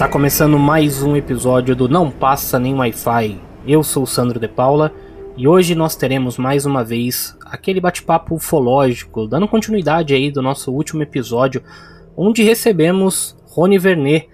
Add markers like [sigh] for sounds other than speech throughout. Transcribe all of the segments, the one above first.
Está começando mais um episódio do Não Passa Nem Wi-Fi. Eu sou o Sandro de Paula e hoje nós teremos mais uma vez aquele bate-papo ufológico, dando continuidade aí do nosso último episódio, onde recebemos Rony Vernet,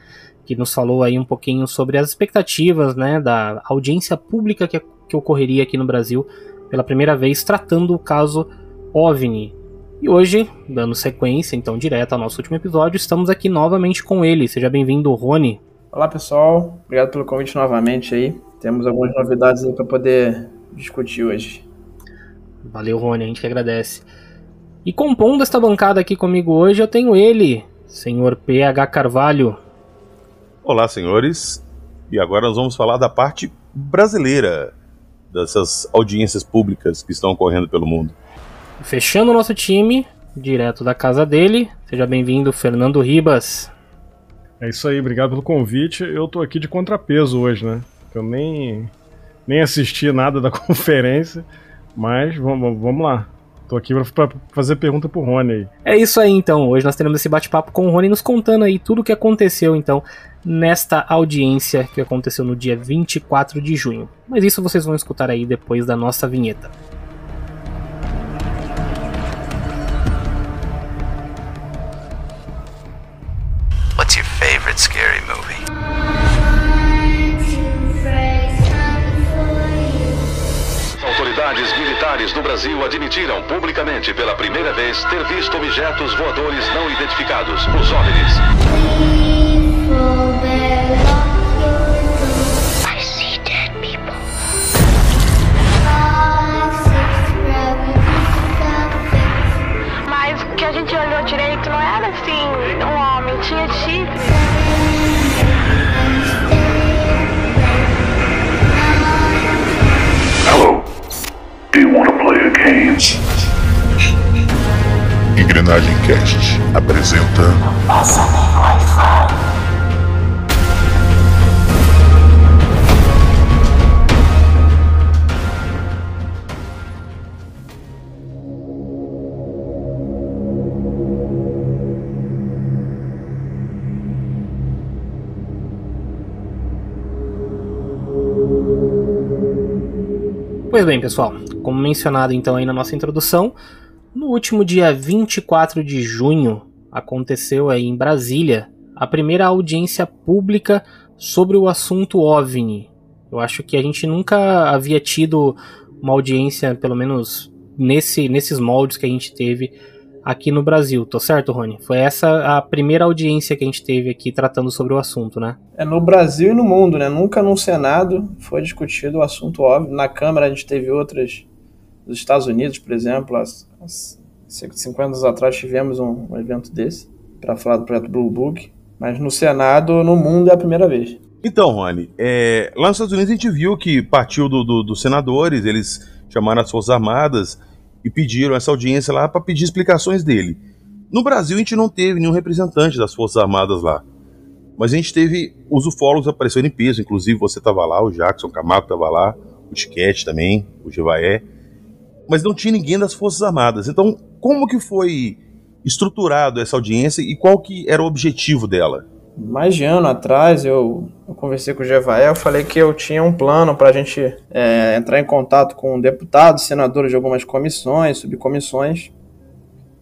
que nos falou aí um pouquinho sobre as expectativas, né, da audiência pública que, que ocorreria aqui no Brasil pela primeira vez tratando o caso OVNI, e hoje, dando sequência então direto ao nosso último episódio, estamos aqui novamente com ele. Seja bem-vindo, Rony. Olá pessoal, obrigado pelo convite novamente aí. Temos algumas novidades aí para poder discutir hoje. Valeu, Rony, a gente que agradece. E compondo esta bancada aqui comigo hoje, eu tenho ele, senhor PH Carvalho. Olá, senhores. E agora nós vamos falar da parte brasileira dessas audiências públicas que estão ocorrendo pelo mundo. Fechando o nosso time, direto da casa dele. Seja bem-vindo, Fernando Ribas. É isso aí, obrigado pelo convite. Eu tô aqui de contrapeso hoje, né? Eu nem, nem assisti nada da [laughs] conferência, mas vamos, vamos lá. Tô aqui para fazer pergunta pro Rony aí. É isso aí então. Hoje nós teremos esse bate-papo com o Rony nos contando aí tudo o que aconteceu então nesta audiência que aconteceu no dia 24 de junho. Mas isso vocês vão escutar aí depois da nossa vinheta. Do Brasil admitiram publicamente pela primeira vez ter visto objetos voadores não identificados, os OVNIs. I see dead people. Mas o que a gente olhou direito não era assim, um homem, tinha chifre. Engrenagem Cast apresenta Pois bem, pessoal, como mencionado então aí na nossa introdução, no último dia 24 de junho aconteceu aí em Brasília a primeira audiência pública sobre o assunto OVNI. Eu acho que a gente nunca havia tido uma audiência, pelo menos nesse, nesses moldes que a gente teve aqui no Brasil, tô certo, Rony? Foi essa a primeira audiência que a gente teve aqui tratando sobre o assunto, né? É no Brasil e no mundo, né? Nunca no Senado foi discutido o assunto óbvio. Na Câmara a gente teve outras dos Estados Unidos, por exemplo. Há 50 anos atrás tivemos um, um evento desse para falar do projeto Blue Book. Mas no Senado, no mundo, é a primeira vez. Então, Rony, é, lá nos Estados Unidos a gente viu que partiu do, do- dos senadores, eles chamaram as Forças Armadas e pediram essa audiência lá para pedir explicações dele. No Brasil a gente não teve nenhum representante das Forças Armadas lá. Mas a gente teve os ufólogos aparecendo em peso, inclusive você estava lá, o Jackson Camargo estava lá, o Tiquete também, o Jevaé. Mas não tinha ninguém das Forças Armadas. Então, como que foi estruturado essa audiência e qual que era o objetivo dela? Mais de ano atrás, eu, eu conversei com o Jevael, falei que eu tinha um plano para a gente é, entrar em contato com deputados, senadores de algumas comissões, subcomissões,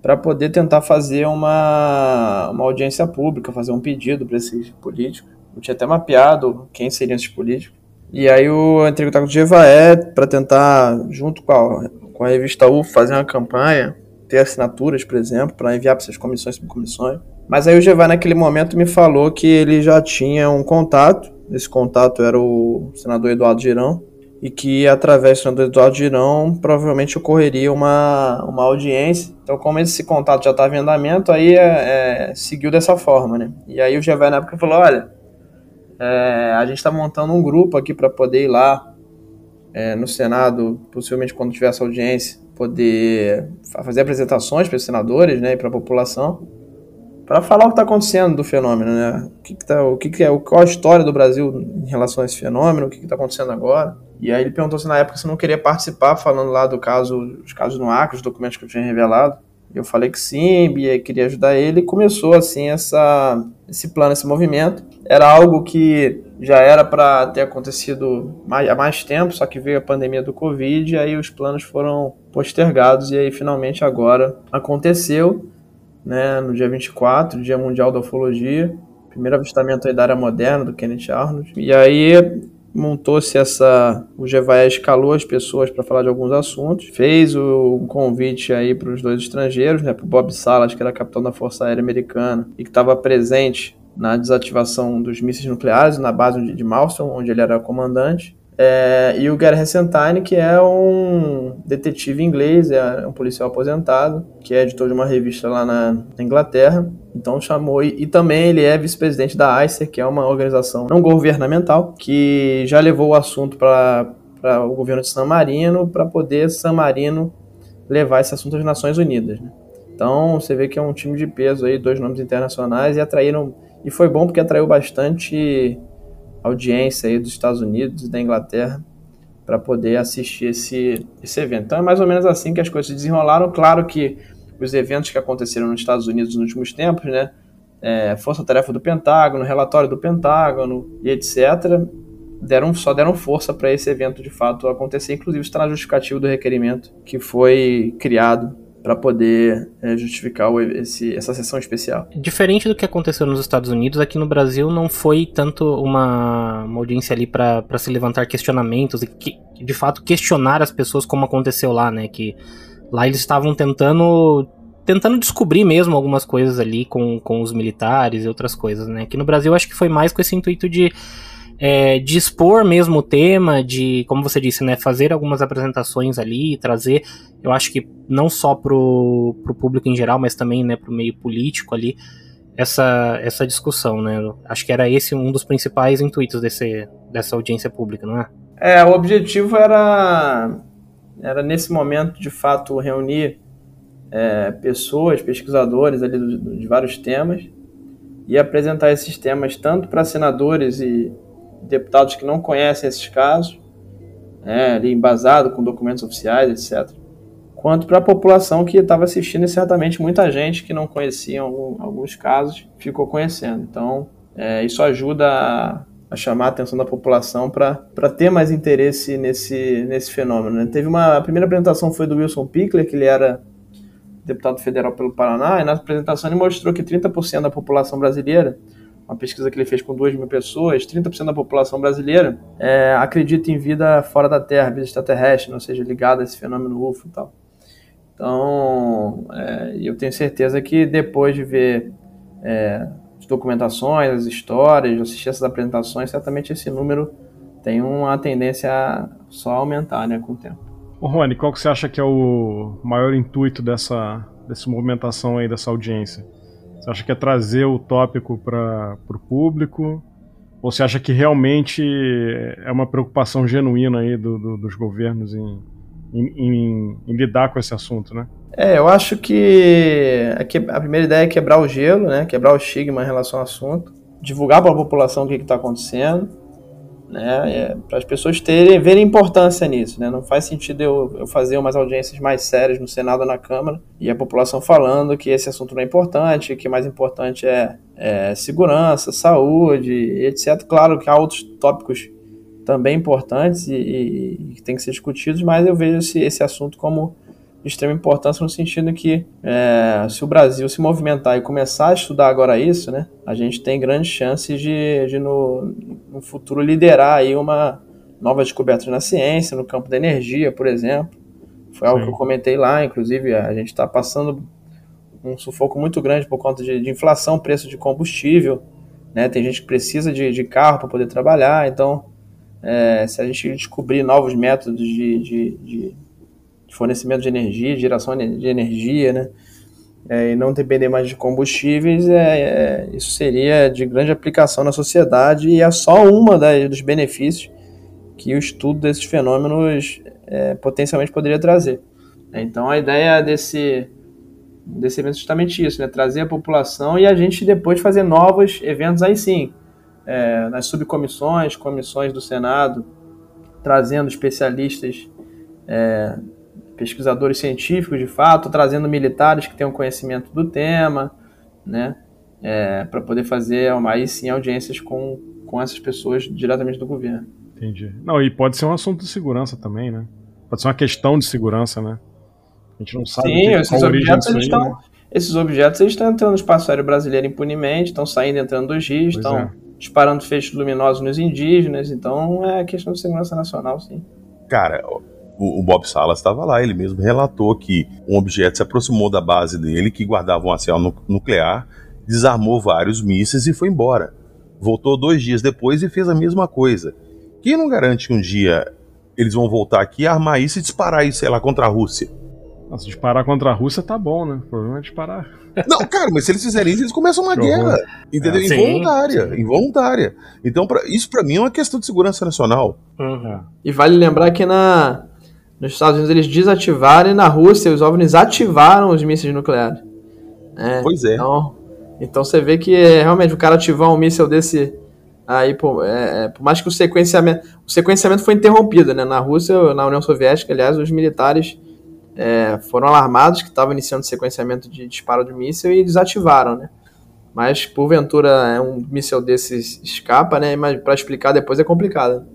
para poder tentar fazer uma, uma audiência pública, fazer um pedido para esses políticos. Eu tinha até mapeado quem seriam esses políticos. E aí eu entrei em contato com o Jevaé para tentar, junto com a, com a revista UFO, fazer uma campanha, ter assinaturas, por exemplo, para enviar para essas comissões subcomissões. Mas aí o Jevaé naquele momento me falou que ele já tinha um contato, esse contato era o senador Eduardo Girão, e que através do senador Eduardo Girão provavelmente ocorreria uma, uma audiência. Então, como esse contato já estava em andamento, aí é, é, seguiu dessa forma, né? E aí o Jevaé na época falou, olha, é, a gente está montando um grupo aqui para poder ir lá é, no Senado, possivelmente quando tiver essa audiência, poder fazer apresentações para os senadores né, e para a população, para falar o que está acontecendo do fenômeno, né? O que, que tá, o que, que é, qual a história do Brasil em relação a esse fenômeno, o que está acontecendo agora. E aí ele perguntou se na época você não queria participar, falando lá do caso, os casos no Acre, os documentos que eu tinha revelado. Eu falei que sim, Bia queria ajudar ele, e começou assim essa, esse plano, esse movimento. Era algo que já era para ter acontecido mais, há mais tempo, só que veio a pandemia do Covid, e aí os planos foram postergados, e aí finalmente agora aconteceu, né, no dia 24, Dia Mundial da Ufologia, primeiro avistamento da área moderna do Kenneth Arnold. E aí montou-se essa. O Gevaé escalou as pessoas para falar de alguns assuntos, fez o convite aí para os dois estrangeiros, né, para o Bob Salas, que era capitão da Força Aérea Americana e que estava presente na desativação dos mísseis nucleares na base de Malmsteen, onde ele era comandante. É, e o Gary Hessentine, que é um detetive inglês, é um policial aposentado, que é editor de uma revista lá na, na Inglaterra. Então chamou, e, e também ele é vice-presidente da ICER, que é uma organização não governamental, que já levou o assunto para o governo de San Marino, para poder San Marino levar esse assunto às Nações Unidas. Né? Então você vê que é um time de peso aí, dois nomes internacionais, e atraíram, e foi bom porque atraiu bastante audiência aí dos Estados Unidos e da Inglaterra para poder assistir esse, esse evento. Então é mais ou menos assim que as coisas se desenrolaram. Claro que os eventos que aconteceram nos Estados Unidos nos últimos tempos, né, é, força-tarefa do Pentágono, relatório do Pentágono e etc., deram, só deram força para esse evento de fato acontecer. Inclusive está na justificativa do requerimento que foi criado para poder é, justificar o, esse, essa sessão especial. Diferente do que aconteceu nos Estados Unidos, aqui no Brasil não foi tanto uma, uma audiência ali para se levantar questionamentos e que, de fato questionar as pessoas como aconteceu lá, né? Que lá eles estavam tentando tentando descobrir mesmo algumas coisas ali com, com os militares e outras coisas, né? Aqui no Brasil acho que foi mais com esse intuito de é, de expor mesmo o tema, de, como você disse, né, fazer algumas apresentações ali, trazer, eu acho que não só pro, pro público em geral, mas também, né, pro meio político ali, essa, essa discussão, né? Acho que era esse um dos principais intuitos desse, dessa audiência pública, não é? É, o objetivo era, era nesse momento, de fato, reunir é, pessoas, pesquisadores ali de, vários temas e apresentar esses temas tanto para senadores e deputados que não conhecem esses casos, né, ali embasado com documentos oficiais, etc., quanto para a população que estava assistindo e certamente muita gente que não conhecia algum, alguns casos ficou conhecendo. Então, é, isso ajuda a, a, chamar a atenção da população para ter mais interesse nesse, nesse fenômeno. Né? Teve uma a primeira apresentação foi do Wilson Pickler, que ele era deputado federal pelo Paraná, e na apresentação ele mostrou que 30% da população brasileira uma pesquisa que ele fez com 2 mil pessoas, 30% da população brasileira é, acredita em vida fora da Terra, vida extraterrestre, ou seja, ligada a esse fenômeno UFO e tal. Então, é, eu tenho certeza que depois de ver é, as documentações, as histórias, assistir essas apresentações, certamente esse número tem uma tendência a só aumentar né, com o tempo. Ô Rony, qual que você acha que é o maior intuito dessa, dessa movimentação aí, dessa audiência? Você acha que é trazer o tópico para o público? Ou você acha que realmente é uma preocupação genuína aí do, do, dos governos em, em, em, em, lidar com esse assunto, né? É, eu acho que a primeira ideia é quebrar o gelo, né? Quebrar o estigma em relação ao assunto, divulgar para a população o que está acontecendo né? É, para as pessoas terem, verem importância nisso, né? Não faz sentido eu, eu fazer umas audiências mais sérias no Senado ou na Câmara e a população falando que esse assunto não é importante, que mais importante é, é segurança, saúde, etc. Claro que há outros tópicos também importantes e, que têm que ser discutidos, mas eu vejo esse, esse assunto como de extrema importância no sentido que é, se o Brasil se movimentar e começar a estudar agora isso, né, a gente tem grandes chances de, de no, no futuro liderar aí uma nova descoberta na ciência, no campo da energia, por exemplo. Foi algo Sim. que eu comentei lá, inclusive a gente está passando um sufoco muito grande por conta de, de, inflação, preço de combustível, né? Tem gente que precisa de, de carro para poder trabalhar, então é, se a gente descobrir novos métodos de, de, fornecimento de energia, geração de energia, né? É, e não depender mais de combustíveis, é, é, isso seria de grande aplicação na sociedade e é só uma das, dos benefícios que o estudo desses fenômenos é, potencialmente poderia trazer. Então a ideia desse, desse evento é justamente isso, né? trazer a população e a gente depois fazer novos eventos aí sim, é, nas subcomissões, comissões do Senado, trazendo especialistas é, pesquisadores científicos de fato, trazendo militares que tenham conhecimento do tema, né? É, para poder fazer aí sim audiências com, com essas pessoas diretamente do governo. Entendi. Não, e pode ser um assunto de segurança também, né? Pode ser uma questão de segurança, né? A gente não sabe Sim, que- esses qual a origem objetos, aí, estão, né? esses objetos eles estão entrando no espaço aéreo brasileiro impunemente, estão saindo e entrando dos rios, Pois estão é. disparando feixes luminosos nos indígenas, então é questão de segurança nacional, sim. Cara, o, o Bob Salas estava lá, ele mesmo relatou que um objeto se aproximou da base dele, que guardava um arsenal nu- nuclear, desarmou vários mísseis e foi embora. Voltou dois dias depois e fez a mesma coisa. Quem não garante que um dia eles vão voltar aqui, armar isso e disparar isso, sei lá, contra a Rússia? Nossa, disparar contra a Rússia tá bom, né? O problema é disparar. Não, cara, mas se eles fizerem isso, eles começam uma guerra. Entendeu? É, sim, involuntária. sim. Involuntária. Então, pra- isso pra mim é uma questão de segurança nacional. Uhum. E vale lembrar que na, nos Estados Unidos eles desativaram e na Rússia os OVNIs ativaram os mísseis nucleares. É, Pois é. Então, então você vê que é, realmente o cara ativar um míssil desse aí, por, é, é, por mais que o sequenciamento, o sequenciamento foi interrompido, né? Na Rússia, na União Soviética, aliás, os militares é, foram alarmados que estavam iniciando o sequenciamento de disparo de míssil e desativaram, né? Mas porventura é um míssil desses escapa, né? Mas para explicar depois é complicado.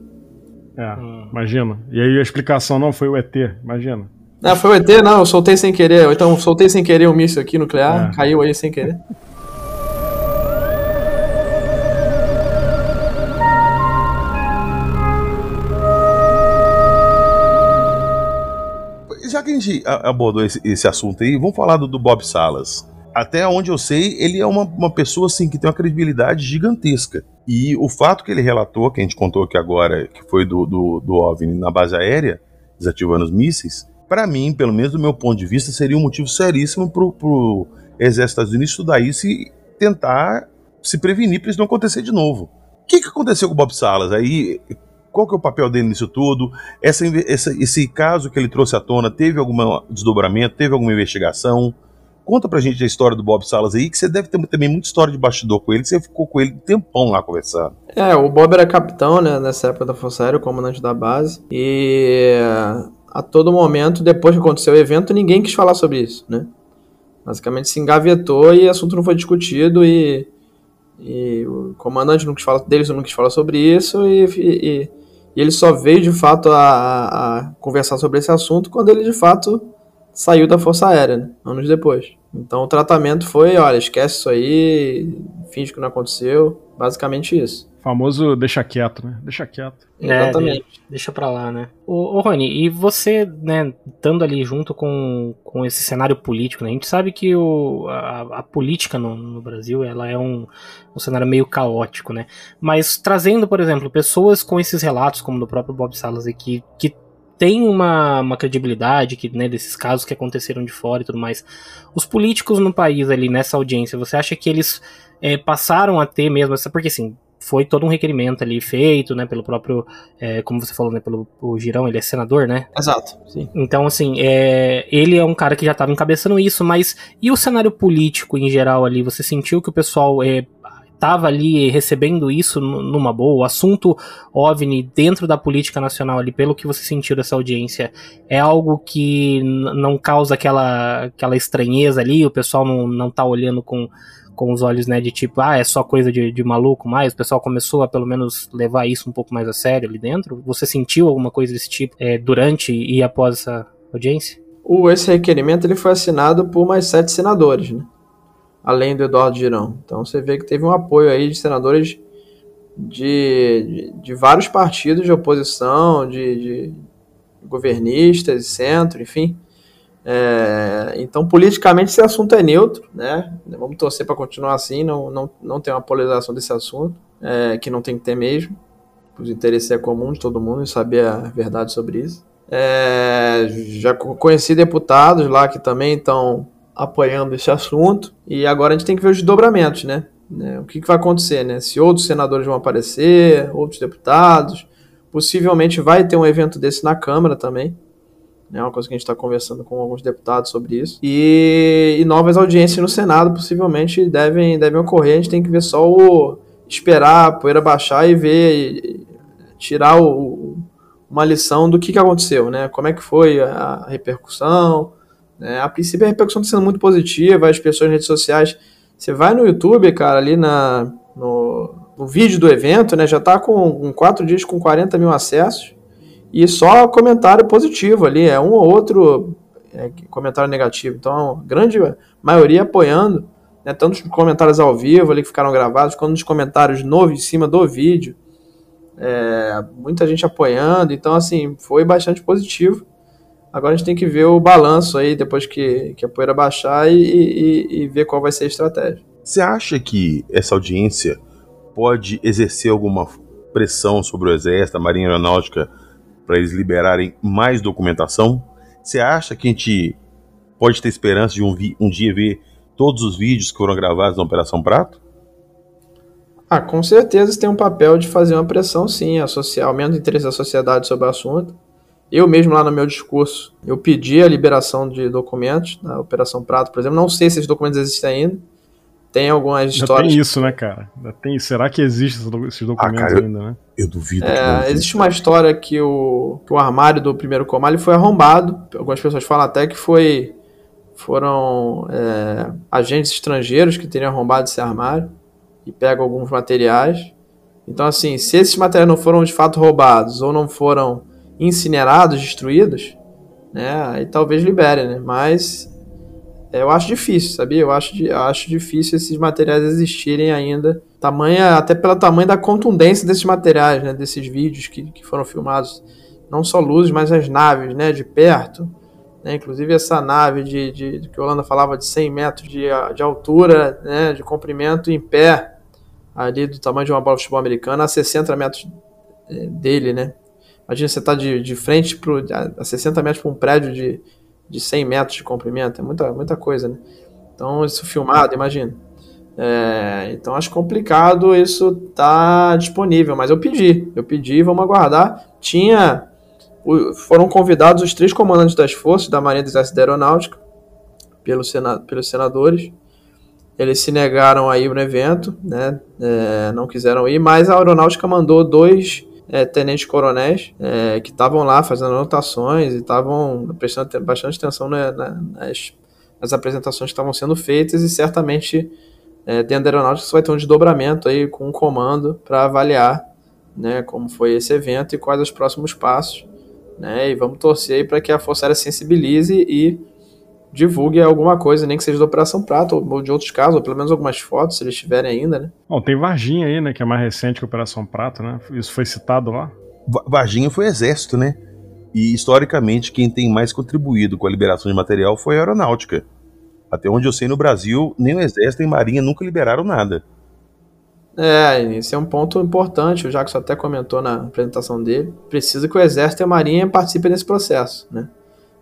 É, Hum. imagina. E aí a explicação não foi o ET, imagina. Não, foi o ET, não, eu soltei sem querer. Ou Então, soltei sem querer um míssil aqui nuclear, É. caiu aí sem querer. Já que a gente abordou esse, esse assunto aí, vamos falar do, do Bob Salas. Até onde eu sei, ele é uma, uma pessoa assim que tem uma credibilidade gigantesca. E o fato que ele relatou, que a gente contou aqui agora, que foi do, do, do OVNI na base aérea, desativando os mísseis, para mim, pelo menos do meu ponto de vista, seria um motivo seríssimo pro, pro exército dos Estados Unidos estudar isso e tentar se prevenir para isso não acontecer de novo. O que, que aconteceu com o Bob Salas? Aí, qual que é o papel dele nisso tudo? Essa, essa- esse caso que ele trouxe à tona teve algum desdobramento, teve alguma investigação? Conta pra gente a história do Bob Salas aí, que você deve ter também muita história de bastidor com ele, que você ficou com ele um tempão lá conversando. É, o Bob era capitão, né, nessa época da Força Aérea, comandante da base. E a todo momento, depois que aconteceu o evento, ninguém quis falar sobre isso, né? Basicamente se engavetou e o assunto não foi discutido e, e o comandante não quis falar, deles não quis falar sobre isso e, e- e ele só veio de fato a, a- a conversar sobre esse assunto quando ele de fato saiu da Força Aérea, né, anos depois. Então o tratamento foi, olha, esquece isso aí, finge que não aconteceu, basicamente isso. Famoso deixa quieto, né? Deixa quieto. É, Exatamente. de- deixa pra lá, né? Ô, ô Rony, e você, né, estando ali junto com, com esse cenário político, né? A gente sabe que o, a, a política no, no Brasil, ela é um, um cenário meio caótico, né? Mas trazendo, por exemplo, pessoas com esses relatos, como do próprio Bob Salas, que, que tem uma, uma credibilidade que, né, desses casos que aconteceram de fora e tudo mais. Os políticos no país ali, nessa audiência, você acha que eles é, passaram a ter mesmo essa... Porque, assim, foi todo um requerimento ali feito, né, pelo próprio, é, como você falou, né, pelo o Girão, ele é senador, né? Exato, sim. Então, assim, é, ele é um cara que já estava encabeçando isso, mas e o cenário político em geral ali? Você sentiu que o pessoal é, tava ali recebendo isso nu- numa boa? O assunto OVNI dentro da política nacional ali, pelo que você sentiu dessa audiência, é algo que não causa aquela, aquela estranheza ali? O pessoal não, não tá olhando com, com os olhos, né, de tipo, ah, é só coisa de, de maluco mais? O pessoal começou a pelo menos levar isso um pouco mais a sério ali dentro? Você sentiu alguma coisa desse tipo é, durante e após essa audiência? O, esse requerimento ele foi assinado por mais sete senadores, né? Além do Eduardo Girão. Então você vê que teve um apoio aí de senadores de, de, de vários partidos de oposição, de, de governistas, centro, enfim. É, então, politicamente, esse assunto é neutro, né? Vamos torcer para continuar assim, não, não, não ter uma polarização desse assunto, é, que não tem que ter mesmo. O interesse é comum de todo mundo e saber a verdade sobre isso. É, já co- conheci deputados lá que também estão apoiando esse assunto e agora a gente tem que ver os desdobramentos, né? Né, O que, que vai acontecer, né? Se outros senadores vão aparecer, outros deputados, possivelmente vai ter um evento desse na Câmara também. É uma coisa que a gente está conversando com alguns deputados sobre isso. E, e novas audiências no Senado possivelmente devem, devem ocorrer. A gente tem que ver só o. esperar a poeira baixar e ver. e- tirar o, uma lição do que, que aconteceu, né? Como é que foi a repercussão. Né? A princípio a repercussão está sendo muito positiva, as pessoas nas redes sociais. Você vai no YouTube, cara, ali na, no, no vídeo do evento, né? Já está com, com quatro dias com 40 mil acessos. E só comentário positivo ali, é um ou outro é, comentário negativo. Então, grande maioria apoiando, né, tanto os comentários ao vivo ali que ficaram gravados, quanto nos comentários novos em cima do vídeo. É, muita gente apoiando, então assim, foi bastante positivo. Agora a gente tem que ver o balanço aí depois que, que a poeira baixar e, e, e ver qual vai ser a estratégia. Você acha que essa audiência pode exercer alguma pressão sobre o Exército, a Marinha Aeronáutica, para eles liberarem mais documentação? Você acha que a gente pode ter esperança de um, um dia ver todos os vídeos que foram gravados na Operação Prato? Ah, com certeza tem um papel de fazer uma pressão, sim, associar, aumento do interesse da sociedade sobre o assunto. Eu mesmo lá no meu discurso, eu pedi a liberação de documentos da Operação Prato, por exemplo. Não sei se esses documentos existem ainda. Tem algumas histórias. Já tem isso, né, cara? Já tem, será que existem esses documentos ah, cara, ainda, né? Eu duvido. É, existe uma história que o, que o armário do primeiro comando foi arrombado. Algumas pessoas falam até que foi foram é, agentes estrangeiros que teriam arrombado esse armário e pegam alguns materiais. Então, assim, se esses materiais não foram de fato roubados ou não foram incinerados, destruídos, né, aí talvez libere, né? Mas eu acho difícil, sabia? Eu acho, eu acho difícil esses materiais existirem ainda. Tamanha, até pelo tamanho da contundência desses materiais, né? Desses vídeos que, que foram filmados. Não só luzes, mas as naves, né? De perto. Né? Inclusive essa nave de, de, de que a Holanda falava de 100 metros de, de altura, né? De comprimento em pé. Ali do tamanho de uma bola de futebol americana a 60 metros eh, dele, né? Imagina você tá de, de frente pro, a 60 metros para um prédio de, de 100 metros de comprimento, é muita, muita coisa, né? Então, isso filmado, imagina. É, então, acho complicado isso tá disponível, mas eu pedi, eu pedi, vamos aguardar. Tinha, foram convidados os três comandantes das forças da Marinha do Exército da Aeronáutica, pelos, sena, pelos senadores, eles se negaram a ir no evento, né? É, não quiseram ir, mas a aeronáutica mandou dois é, tenentes coronéis é, que estavam lá fazendo anotações e estavam prestando bastante atenção né, nas, nas, apresentações que estavam sendo feitas e certamente é, dentro da aeronáutica você vai ter um desdobramento aí com um comando para avaliar né, como foi esse evento e quais os próximos passos. Né, e vamos torcer para que a Força Aérea sensibilize e divulgue alguma coisa, nem que seja da Operação Prato ou de outros casos, ou pelo menos algumas fotos, se eles tiverem ainda, né? Bom, tem Varginha aí, né, que é mais recente que a Operação Prato, né? Isso foi citado lá. Varginha foi exército, né? E historicamente quem tem mais contribuído com a liberação de material foi a aeronáutica. Até onde eu sei no Brasil, nem o exército nem marinha nunca liberaram nada. É, esse é um ponto importante, o Jackson até comentou na apresentação dele. Precisa que o exército e a marinha participem desse processo, né?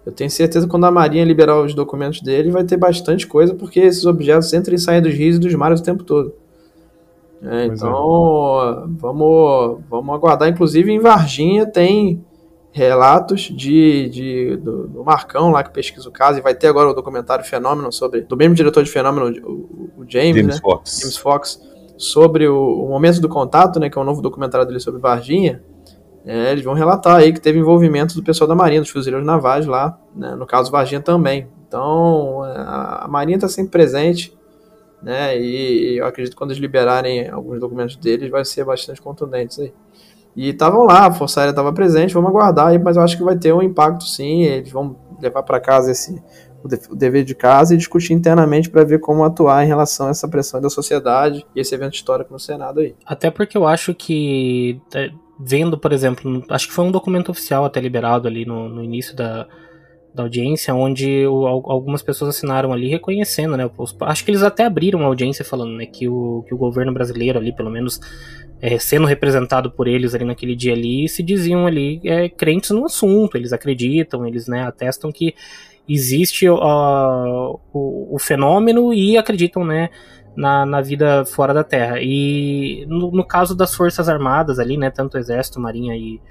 Eu tenho certeza que quando a Marinha liberar os documentos dele, vai ter bastante coisa, porque esses objetos entram e saem dos rios e dos mares o tempo todo. É, então, é. vamos, vamos aguardar. Inclusive, em Varginha tem relatos de, de do, do, Marcão lá que pesquisa o caso, e vai ter agora o documentário Fenômeno sobre, do mesmo diretor de Fenômeno, o, o James, James, né? Fox. James Fox, sobre o, o, momento do contato, né, que é um novo documentário dele sobre Varginha. É, eles vão relatar aí que teve envolvimento do pessoal da Marinha, dos fuzileiros navais lá, né, no caso Varginha também. Então, a Marinha está sempre presente, né, e eu acredito que quando eles liberarem alguns documentos deles, vai ser bastante contundentes aí. E estavam lá, a Força Aérea estava presente, vamos aguardar aí, mas eu acho que vai ter um impacto sim, eles vão levar para casa esse o dever de casa e discutir internamente para ver como atuar em relação a essa pressão da sociedade e esse evento histórico no Senado aí. Até porque eu acho que é, vendo, por exemplo, acho que foi um documento oficial até liberado ali no, no início da, da audiência, onde o, algumas pessoas assinaram ali reconhecendo, né? Os, acho que eles até abriram a audiência falando, né, que o, que o governo brasileiro ali, pelo menos é, sendo representado por eles ali naquele dia ali, se diziam ali é, crentes no assunto, eles acreditam, eles né, atestam que existe uh, o, o fenômeno e acreditam, né, na, na vida fora da Terra. E no, no, caso das Forças Armadas ali, né, tanto Exército, Marinha e,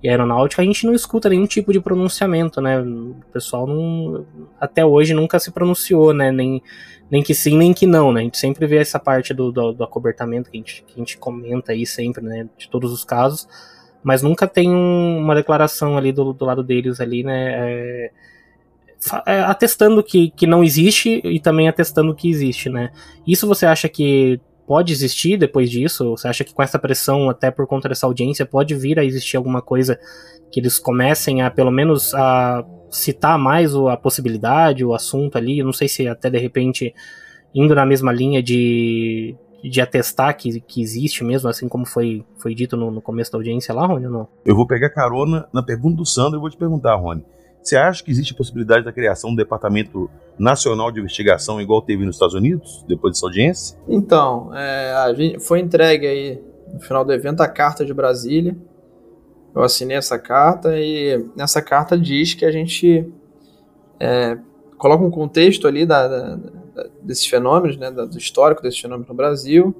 e, Aeronáutica, a gente não escuta nenhum tipo de pronunciamento, né? O pessoal não, até hoje nunca se pronunciou, né? Nem, nem que sim, nem que não, né? A gente sempre vê essa parte do, do, do acobertamento que a, gente, que a gente comenta aí sempre, né? De todos os casos. mas nunca tem um, uma declaração ali do, do lado deles ali, né? É, atestando que, que não existe e também atestando que existe, né? Isso você acha que pode existir depois disso? Você acha que com essa pressão, até por conta dessa audiência, pode vir a existir alguma coisa que eles comecem a, pelo menos, a citar mais a possibilidade, o assunto ali? Eu não sei se até de repente indo na mesma linha de, de atestar que, que existe mesmo, assim como foi, foi dito no, no começo da audiência lá, Rony, ou não? Eu vou pegar carona na pergunta do Sandro e vou te perguntar, Rony. Você acha que existe a possibilidade da criação de um departamento nacional de investigação igual teve nos Estados Unidos, depois dessa audiência? Então, é, gente, foi entregue aí no final do evento a carta de Brasília. Eu assinei essa carta e nessa carta diz que a gente é, coloca um contexto ali da, da, da, desses fenômenos, né, do histórico desses fenômenos no Brasil,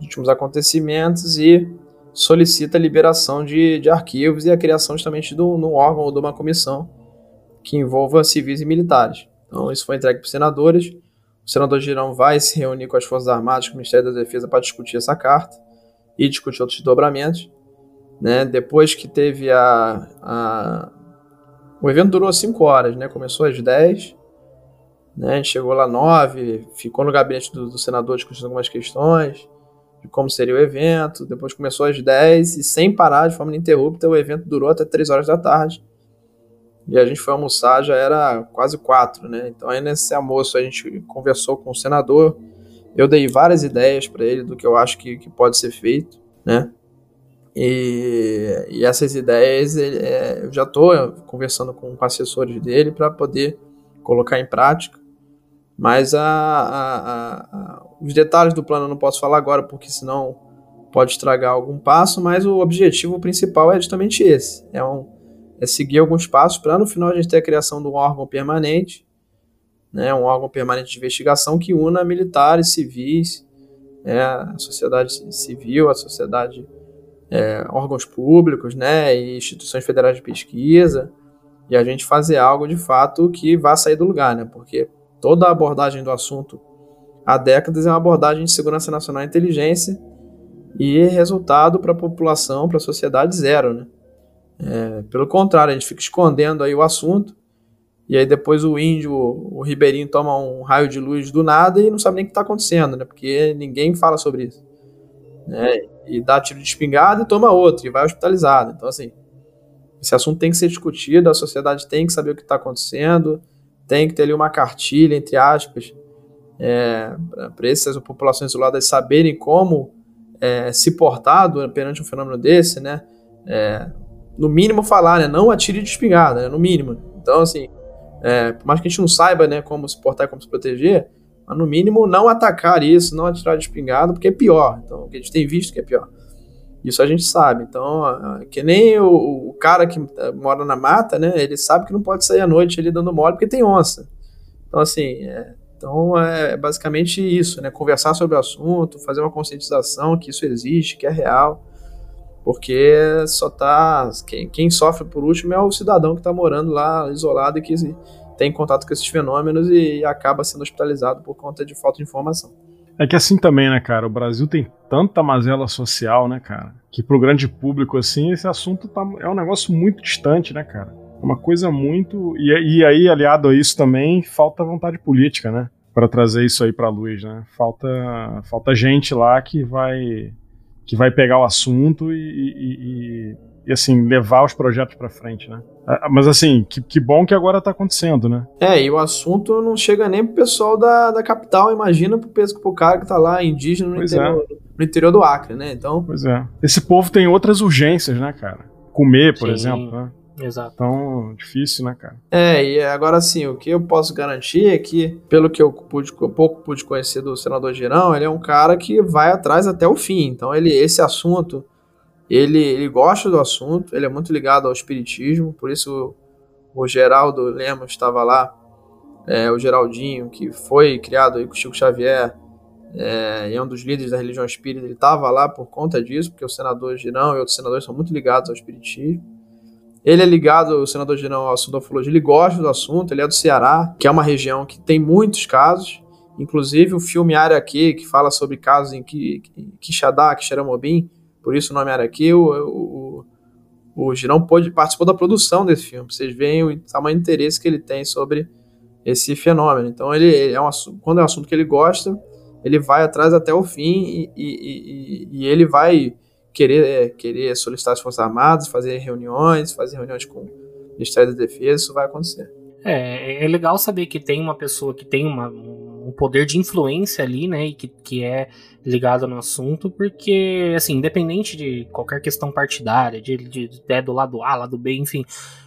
últimos acontecimentos e solicita a liberação de, de arquivos e a criação justamente de um órgão ou de uma comissão que envolva civis e militares. Então, isso foi entregue para os senadores. O senador Girão vai se reunir com as Forças Armadas, com o Ministério da Defesa, para discutir essa carta e discutir outros desdobramentos. Né? Depois que teve a, a. O evento durou 5 horas, né? começou às 10, né? a gente chegou lá às 9, ficou no gabinete do, do senador discutindo algumas questões de como seria o evento. Depois começou às 10 e, sem parar, de forma ininterrupta, o evento durou até 3 horas da tarde e a gente foi almoçar, já era quase quatro, né? Então aí nesse almoço a gente conversou com o senador, eu dei várias ideias para ele do que eu acho que, que pode ser feito, né? E, e essas ideias ele, é, eu já estou conversando com, com assessores dele para poder colocar em prática, mas a, a, a, os detalhes do plano eu não posso falar agora porque senão pode estragar algum passo, mas o objetivo principal é justamente esse, é um é seguir alguns passos para no final a gente ter a criação de um órgão permanente, né, um órgão permanente de investigação que una militares, civis, é, a sociedade civil, a sociedade, é, órgãos públicos, né, e instituições federais de pesquisa, e a gente fazer algo de fato que vá sair do lugar, né, porque toda a abordagem do assunto há décadas é uma abordagem de segurança nacional e inteligência e resultado para a população, para a sociedade zero, né. É, pelo contrário, a gente fica escondendo aí o assunto, e aí depois o índio, o ribeirinho, toma um raio de luz do nada e não sabe nem o que está acontecendo, né? Porque ninguém fala sobre isso. Né? E dá tiro de espingarda e toma outro, e vai hospitalizado. Então, assim, esse assunto tem que ser discutido, a sociedade tem que saber o que está acontecendo, tem que ter ali uma cartilha, entre aspas, é, para essas populações isoladas saberem como é, se portar perante um fenômeno desse, né? É, no mínimo, falar, né? Não atire de espingarda, né? No mínimo. Então, assim, é, por mais que a gente não saiba, né, como se portar e como se proteger, mas no mínimo não atacar isso, não atirar de espingarda, porque é pior. Então, o que a gente tem visto que é pior. Isso a gente sabe. Então, que nem o, o, cara que é, mora na mata, né? Ele sabe que não pode sair à noite ele dando mole porque tem onça. Então, assim, é, então é basicamente isso, né? Conversar sobre o assunto, fazer uma conscientização que isso existe, que é real porque só tá quem, quem, sofre por último é o cidadão que está morando lá isolado e que tem contato com esses fenômenos e acaba sendo hospitalizado por conta de falta de informação. É que assim também, né, cara? O Brasil tem tanta mazela social, né, cara? Que pro grande público, assim, esse assunto tá, é um negócio muito distante, né, cara? É uma coisa muito. E, e aí, aliado a isso também, falta vontade política, né? Para trazer isso aí pra luz, né? Falta, falta gente lá que vai que vai pegar o assunto e, e, e, e assim, levar os projetos para frente, né? Ah, mas assim, que, que bom que agora tá acontecendo, né? É, e o assunto não chega nem pro pessoal da, da capital, imagina pro, pro cara que tá lá, indígena, no interior, é. no interior do Acre, né? Então... Pois é. Esse povo tem outras urgências, né, cara? Comer, por Sim. exemplo, né? Exato. Então, difícil, né, cara? É, e agora sim, o que eu posso garantir é que, pelo que eu pude, pouco pude conhecer do senador Girão, ele é um cara que vai atrás até o fim. Então, ele, esse assunto, ele, ele gosta do assunto, ele é muito ligado ao espiritismo, por isso o, o Geraldo Lemos estava lá, é, o Geraldinho, que foi criado aí com o Chico Xavier, é, é um dos líderes da religião espírita, ele estava lá por conta disso, porque o senador Girão e outros senadores são muito ligados ao espiritismo. Ele é ligado, o senador Girão, ao assunto da ufologia, ele gosta do assunto, ele é do Ceará, que é uma região que tem muitos casos, inclusive o filme Área Q, que fala sobre casos em Quixadá, Quixeramobim, por isso o nome Área Q, o, o, o Girão pôde, participou da produção desse filme. Vocês veem o tamanho de interesse que ele tem sobre esse fenômeno. Então, ele, ele é um, quando é um assunto que ele gosta, ele vai atrás até o fim e, e, e, e ele vai querer, é, querer solicitar as Forças Armadas, fazer reuniões, fazer reuniões com o Ministério da Defesa, isso vai acontecer. É, é legal saber que tem uma pessoa que tem uma, um poder de influência ali, né, e que, que é ligado no assunto, porque, assim, independente de qualquer questão partidária, de, de, de é do lado A, lado B, enfim,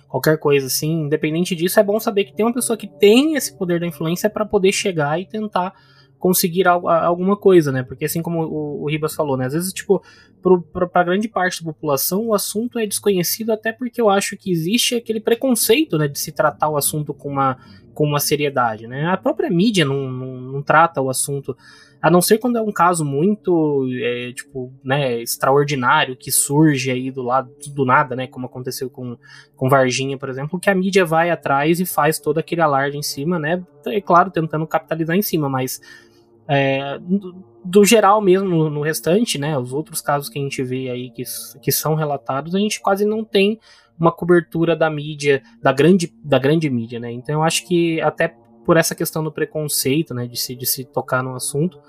qualquer coisa assim, independente disso, é bom saber que tem uma pessoa que tem esse poder da influência para poder chegar e tentar conseguir alguma coisa, né? Porque assim como o, o Ribas falou, né? Às vezes, tipo, para grande parte da população, o assunto é desconhecido até porque eu acho que existe aquele preconceito, né? De se tratar o assunto com uma, com uma seriedade, né? A própria mídia não, não, não trata o assunto a não ser quando é um caso muito, é, tipo, né, extraordinário que surge aí do lado do nada, né, como aconteceu com, com Varginha, por exemplo, que a mídia vai atrás e faz todo aquele alarde em cima, né, é claro, tentando capitalizar em cima, mas é, do, do, geral mesmo, no, no, restante, né, os outros casos que a gente vê aí que, que são relatados, a gente quase não tem uma cobertura da mídia, da grande, da grande mídia, né, então eu acho que até por essa questão do preconceito, né, de se, de se tocar no assunto,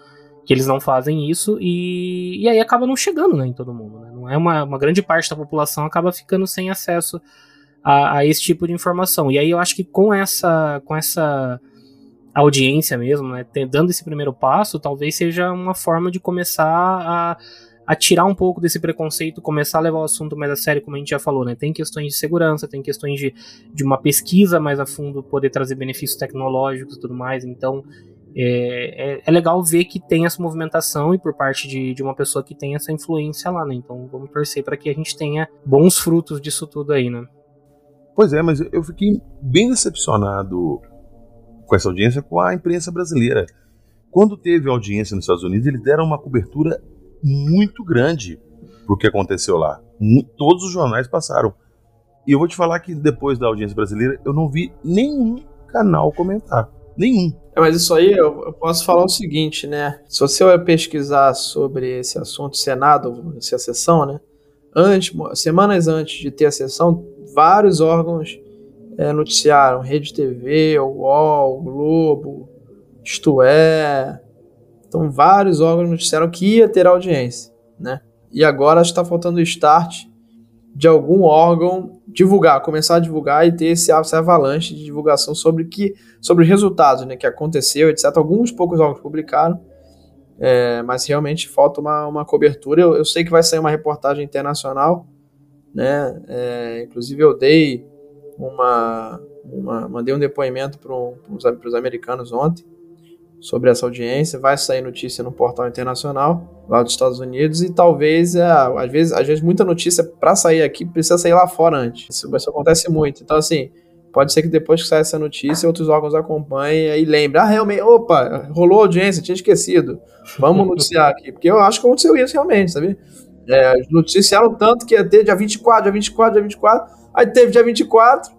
que eles não fazem isso, e, e aí acaba não chegando, né, em todo mundo, né, não é uma, uma grande parte da população acaba ficando sem acesso a, a esse tipo de informação, e aí eu acho que com essa, com essa audiência mesmo, né, dando esse primeiro passo, talvez seja uma forma de começar a, a tirar um pouco desse preconceito, começar a levar o assunto mais a sério, como a gente já falou, né? Tem questões de segurança, tem questões de, de uma pesquisa mais a fundo, poder trazer benefícios tecnológicos e tudo mais, então é, é, é, legal ver que tem essa movimentação e por parte de, de uma pessoa que tem essa influência lá, né? Então vamos torcer para que a gente tenha bons frutos disso tudo aí, né? Pois é, mas eu fiquei bem decepcionado com essa audiência com a imprensa brasileira. Quando teve audiência nos Estados Unidos, eles deram uma cobertura muito grande pro que aconteceu lá. Todos os jornais passaram. E eu vou te falar que depois da audiência brasileira, eu não vi nenhum canal comentar. Nenhum. É, mas isso aí eu, eu, posso falar o seguinte, né? Se você vai pesquisar sobre esse assunto, Senado, essa sessão, né? Antes, semanas antes de ter a sessão, vários órgãos é, noticiaram Rede TV, UOL, Globo, Isto É. Então, vários órgãos noticiaram que ia ter audiência, né? E agora está faltando o start de algum órgão divulgar, começar a divulgar e ter esse, essa avalanche de divulgação sobre que sobre resultados, né, que aconteceu, etc. Alguns poucos órgãos publicaram, é, mas realmente falta uma, uma cobertura. Eu, eu, sei que vai sair uma reportagem internacional, né? É, inclusive eu dei uma, uma mandei um depoimento para os americanos ontem sobre essa audiência. Vai sair notícia no portal internacional lá dos Estados Unidos e talvez, é, às vezes, às vezes muita notícia para sair aqui precisa sair lá fora antes. Isso, isso, acontece muito. Então assim, pode ser que depois que sair essa notícia outros órgãos acompanhem e lembrem, ah, realmente, opa, rolou audiência, tinha esquecido. Vamos noticiar aqui, porque eu acho que aconteceu isso realmente, sabe? É, noticiaram tanto que ia ter dia 24, dia 24, dia 24, aí teve dia 24,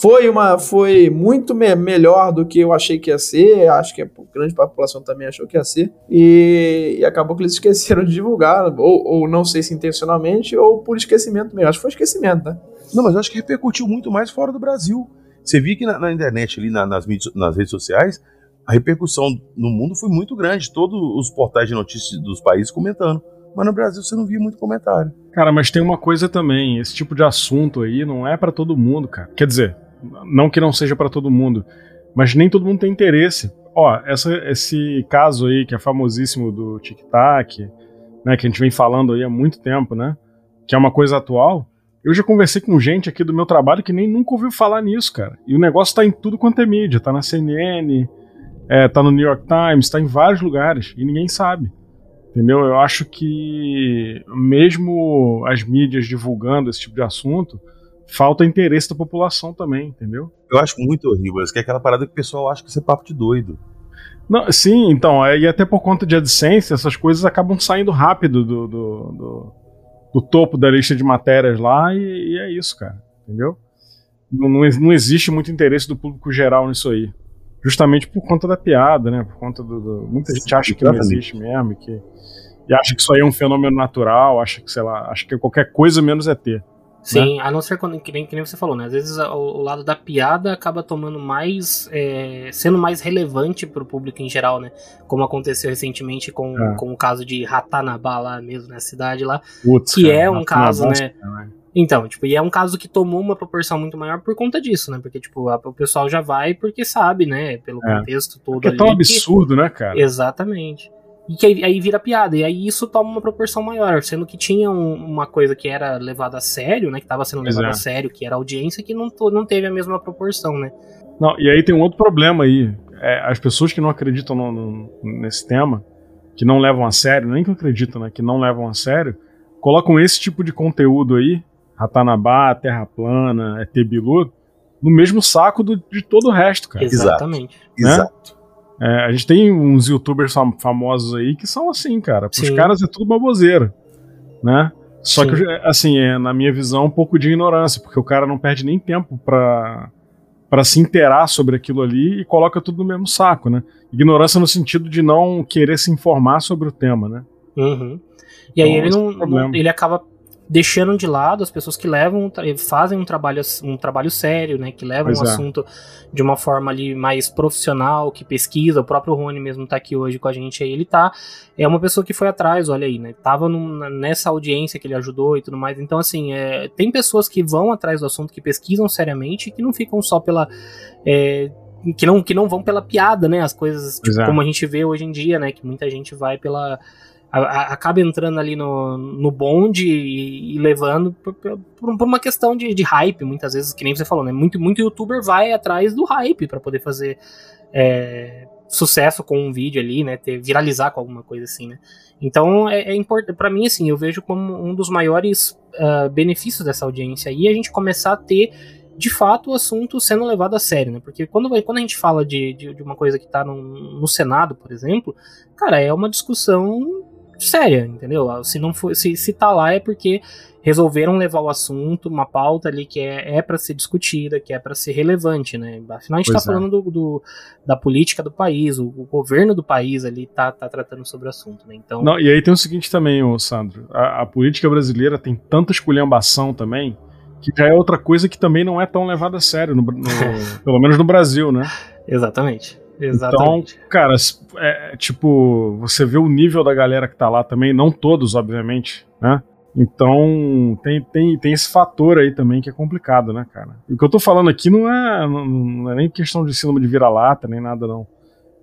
foi uma foi muito me melhor do que eu achei que ia ser, acho que a grande população também achou que ia ser, e, e acabou que eles [laughs] esqueceram de divulgar, ou, ou não sei se intencionalmente, ou por esquecimento mesmo, acho que foi esquecimento, né? Não, mas eu acho que repercutiu muito mais fora do Brasil. Você viu que na, na internet, ali na, nas, nas redes sociais, a repercussão no mundo foi muito grande, todos os portais de notícias dos países comentando mas no Brasil você não via muito comentário. Cara, mas tem uma coisa também, esse tipo de assunto aí não é para todo mundo, cara. Quer dizer, não que não seja para todo mundo, mas nem todo mundo tem interesse. Ó, essa, esse caso aí que é famosíssimo do Tic Tac, né, que a gente vem falando aí há muito tempo, né, que é uma coisa atual. Eu já conversei com gente aqui do meu trabalho que nem nunca ouviu falar nisso, cara. E o negócio tá em tudo quanto é mídia, tá na CNN, é, tá no New York Times, tá em vários lugares e ninguém sabe. Entendeu? Eu acho que mesmo as mídias divulgando esse tipo de assunto, falta interesse da população também, entendeu? Eu acho muito horrível, que é aquela parada que o pessoal acha que isso é papo de doido. Não, sim, então, é, e até por conta de AdSense, essas coisas acabam saindo rápido do, do, do, do topo da lista de matérias lá, e, e é isso, cara, entendeu? Não, não, não, existe muito interesse do público geral nisso aí. Justamente por conta da piada, né? Por conta do. do muita gente acha que não existe mesmo, que, e acha que isso aí é um fenômeno natural, acha que, sei lá, acha que qualquer coisa menos é ter. Sim, a não ser quando, que nem, que nem você falou, né? Às vezes o, o lado da piada acaba tomando mais. é, sendo mais relevante pro público em geral, né? Como aconteceu recentemente com, É. com o caso de Ratanabá lá mesmo, na cidade lá. Putz, Que cara, é um nossa, caso, né? cara. Então, tipo, e é um caso que tomou uma proporção muito maior por conta disso, né? Porque, tipo, a- o pessoal já vai porque sabe, né? Pelo É. contexto todo Porque é tão que- absurdo, né, cara? Exatamente. E que aí, aí vira piada, e aí isso toma uma proporção maior, sendo que tinha um- uma coisa que era levada a sério, né? Que tava sendo levada é. a sério, que era a audiência, que não, não teve a mesma proporção, né? Não, e aí tem um outro problema aí. É, as pessoas que não acreditam no- no- nesse tema, que não levam a sério, nem que acreditam, né? Que não levam a sério, colocam esse tipo de conteúdo aí, Ratanabá, Terra Plana, ET Bilu, no mesmo saco do- de todo o resto, cara. Exatamente. Né? Exato. É, a gente tem uns youtubers fam- famosos aí que são assim, cara. Os caras é tudo baboseira, né? Só Sim. que, assim, é, na minha visão, um pouco de ignorância, porque o cara não perde nem tempo pra, pra se inteirar sobre aquilo ali e coloca tudo no mesmo saco, né? Ignorância no sentido de não querer se informar sobre o tema, né? Uhum. E aí Então, ele esse é não, não- ele acaba deixando de lado as pessoas que levam fazem um trabalho um trabalho sério, né, que levam o é. assunto de uma forma ali mais profissional, que pesquisa, o próprio Rony mesmo tá aqui hoje com a gente aí, ele tá é uma pessoa que foi atrás, olha aí, né? Tava num- nessa audiência que ele ajudou e tudo mais. Então assim, é, tem pessoas que vão atrás do assunto, que pesquisam seriamente, e que não ficam só pela é, que não, que não vão pela piada, né? As coisas, tipo, como a gente vê hoje em dia, né? Que muita gente vai pela. Acaba entrando ali no, no bonde e, e levando por, por- por uma questão de, de hype, muitas vezes, que nem você falou, né? Muito, muito youtuber vai atrás do hype para poder fazer é, sucesso com um vídeo ali, né? Ter, viralizar com alguma coisa assim, né? Então é, é importante. para mim, assim, eu vejo como um dos maiores ah, benefícios dessa audiência aí a gente começar a ter de fato o assunto sendo levado a sério, né? Porque quando, vai- quando a gente fala de, de, de uma coisa que tá num- no Senado, por exemplo, cara, é uma discussão séria, entendeu? Se não for, se, se tá lá é porque resolveram levar o assunto, uma pauta ali que é, é para ser discutida, que é para ser relevante, né? Afinal, a gente Pois tá é. falando do, do- da política do país, o, o governo do país ali tá, tá tratando sobre o assunto, né? Então, Não, e aí tem o seguinte também, ô Sandro. A, a política brasileira tem tanta esculhambação também, que já é outra coisa que também não é tão levada a sério, no, no- [laughs] pelo menos no Brasil, né? exatamente. Exatamente. Então, cara, é, tipo, você vê o nível da galera que tá lá também, não todos, obviamente, né? Então, tem, tem, tem esse fator aí também que é complicado, né, cara? E o que eu tô falando aqui não é, não, não é nem questão de síndrome de vira-lata, nem nada, não.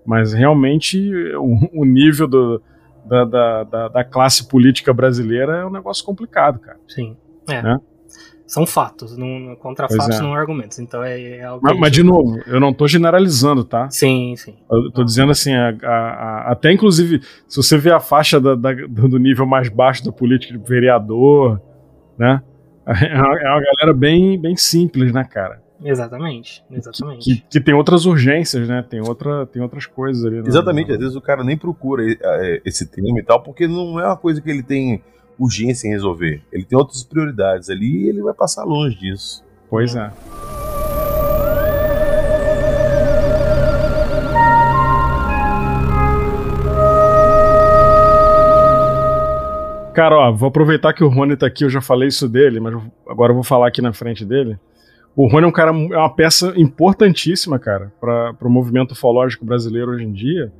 Mas realmente o, o nível do, da, da, da, da classe política brasileira é um negócio complicado, cara. Sim. É. Né? São fatos, não, contra Pois fatos é. não argumentos. Então é, é algo que Mas, a mas, de novo, eu não tô generalizando, tá? Sim, sim. Eu tô dizendo assim, a- a- a- até inclusive, se você vê a faixa da- da- do nível mais baixo da política de vereador, né? [laughs] É uma, é uma galera bem, bem simples, né, cara? Exatamente. Exatamente. Que, que tem outras urgências, né? Tem, outra, tem outras coisas ali. né? Exatamente, às vezes o cara nem procura eh, esse tema e tal, porque não é uma coisa que ele tem urgência em resolver. Ele tem outras prioridades ali e ele vai passar longe disso. Pois é. Cara, ó, vou aproveitar que o Rony tá aqui, eu já falei isso dele, mas agora eu vou falar aqui na frente dele. O Rony é um cara, é uma peça importantíssima, cara, para o movimento ufológico brasileiro hoje em dia,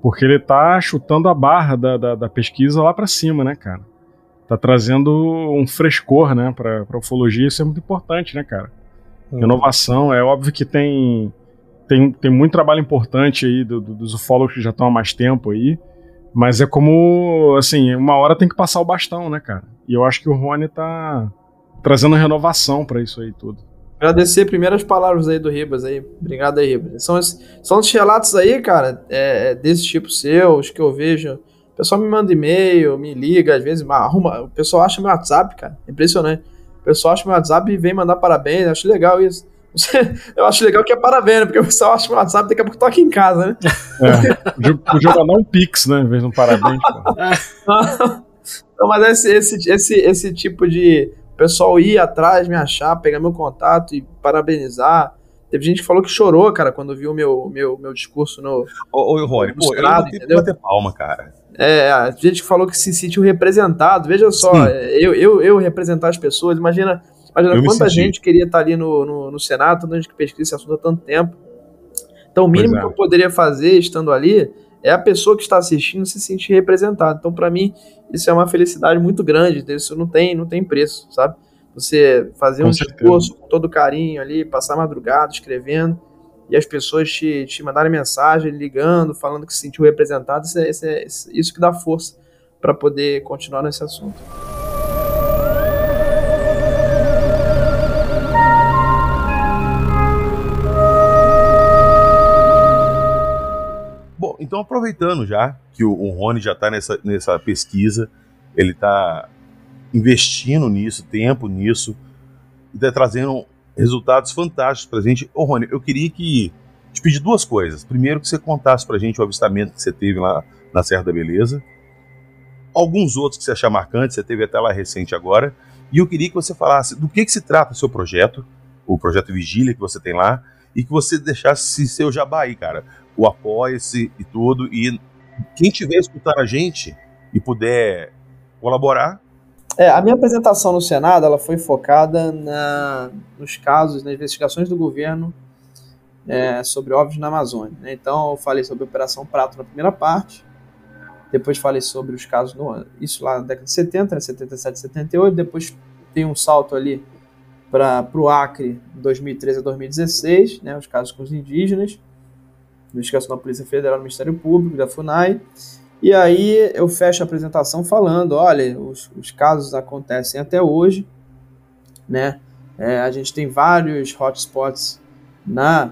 porque ele tá chutando a barra da, da, da pesquisa lá para cima, né, cara? Tá trazendo um frescor, né, pra, pra ufologia, isso é muito importante, né, cara? Hum. Inovação, é óbvio que tem, tem, tem muito trabalho importante aí do- do- dos ufólogos que já estão há mais tempo aí, mas é como, assim, uma hora tem que passar o bastão, né, cara? E eu acho que o Rony tá trazendo renovação pra isso aí tudo. Agradecer primeiro as palavras aí do Ribas aí. Obrigado aí, Ribas. São, são os relatos aí, cara, é, desse tipo seu, os que eu vejo. O pessoal me manda e-mail, me liga, às vezes, arruma. O pessoal acha meu WhatsApp, cara. Impressionante. O pessoal acha meu WhatsApp e vem mandar parabéns. Eu acho legal isso. [laughs] Eu acho legal que é parabéns, né? porque o pessoal acha meu WhatsApp daqui a pouco eu tô aqui em casa, né? É, podia, mandar um pix, né, em vez de um parabéns. pô. [laughs] Não, mas esse, esse, esse, esse tipo de pessoal ir atrás, me achar, pegar meu contato e parabenizar. Teve gente que falou que chorou, cara, quando viu meu, meu, meu discurso no. Ô, ô Rony, pô, eu não tenho bater palma, cara. É, a gente que falou que se sentiu representado. Veja só, Sim. é, eu, eu, eu representar as pessoas, imagina Imagina Eu quanta gente queria estar ali no, no, no Senado, tanta gente que pesquisa esse assunto há tanto tempo. Então, o mínimo é. que eu poderia fazer estando ali é a pessoa que está assistindo se sentir representada. Então, para mim, isso é uma felicidade muito grande. Isso não tem, não tem preço, sabe? Você fazer Com um certeza. esforço com todo carinho ali, passar madrugada escrevendo, e as pessoas te, te mandarem mensagem, ligando, falando que se sentiu representado, isso, é, isso, é- isso que dá força para poder continuar nesse assunto. Bom, então aproveitando já que o, o Rony já está nessa, nessa pesquisa, ele está investindo nisso, tempo nisso, e está trazendo resultados fantásticos pra gente. Ô Rony, eu queria que te pedir duas coisas. Primeiro que você contasse pra gente o avistamento que você teve lá na Serra da Beleza. Alguns outros que você achar marcantes, você teve até lá recente agora. E eu queria que você falasse do que, que se trata o seu projeto, o projeto Vigília que você tem lá, e que você deixasse seu jabá aí, cara. O apoia-se e tudo. E quem tiver escutando a gente e puder colaborar, É, a minha apresentação no Senado ela foi focada na, nos casos, nas investigações do governo é, sobre óbitos na Amazônia. né? Então, eu falei sobre a Operação Prato na primeira parte, depois falei sobre os casos, no, isso lá na década de 70, né, 77, 78, depois tem um salto ali para o Acre, 2013 a 2016, né, os casos com os indígenas, investigação da Polícia Federal, do Ministério Público, da FUNAI, e aí eu fecho a apresentação falando, olha, os, os casos acontecem até hoje, né? É, a gente tem vários hotspots na,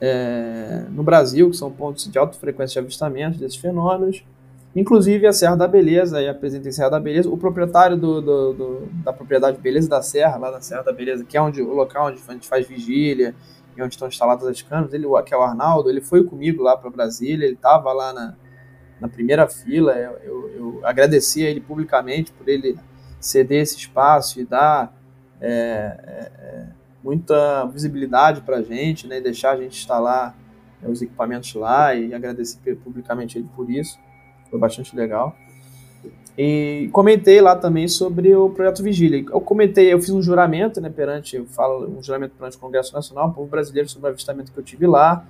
é, no Brasil, que são pontos de alta frequência de avistamento desses fenômenos, inclusive a Serra da Beleza, e apresentei Serra da Beleza, o proprietário do, do- do- da propriedade Beleza da Serra, lá na Serra da Beleza, que é onde, o local onde a gente faz vigília, e onde estão instaladas as câmeras, ele, que é o Arnaldo, ele foi comigo lá para Brasília, ele estava lá na, na primeira fila. Eu, eu, eu agradeci a ele publicamente por ele ceder esse espaço e dar é, é, é, muita visibilidade para a gente, né, e deixar a gente instalar é, os equipamentos lá e agradecer publicamente ele por isso. Foi bastante legal. E comentei lá também sobre o projeto Vigília. Eu comentei, eu fiz um juramento, né, perante, eu falo um juramento perante o Congresso Nacional, o povo brasileiro, sobre o avistamento que eu tive lá.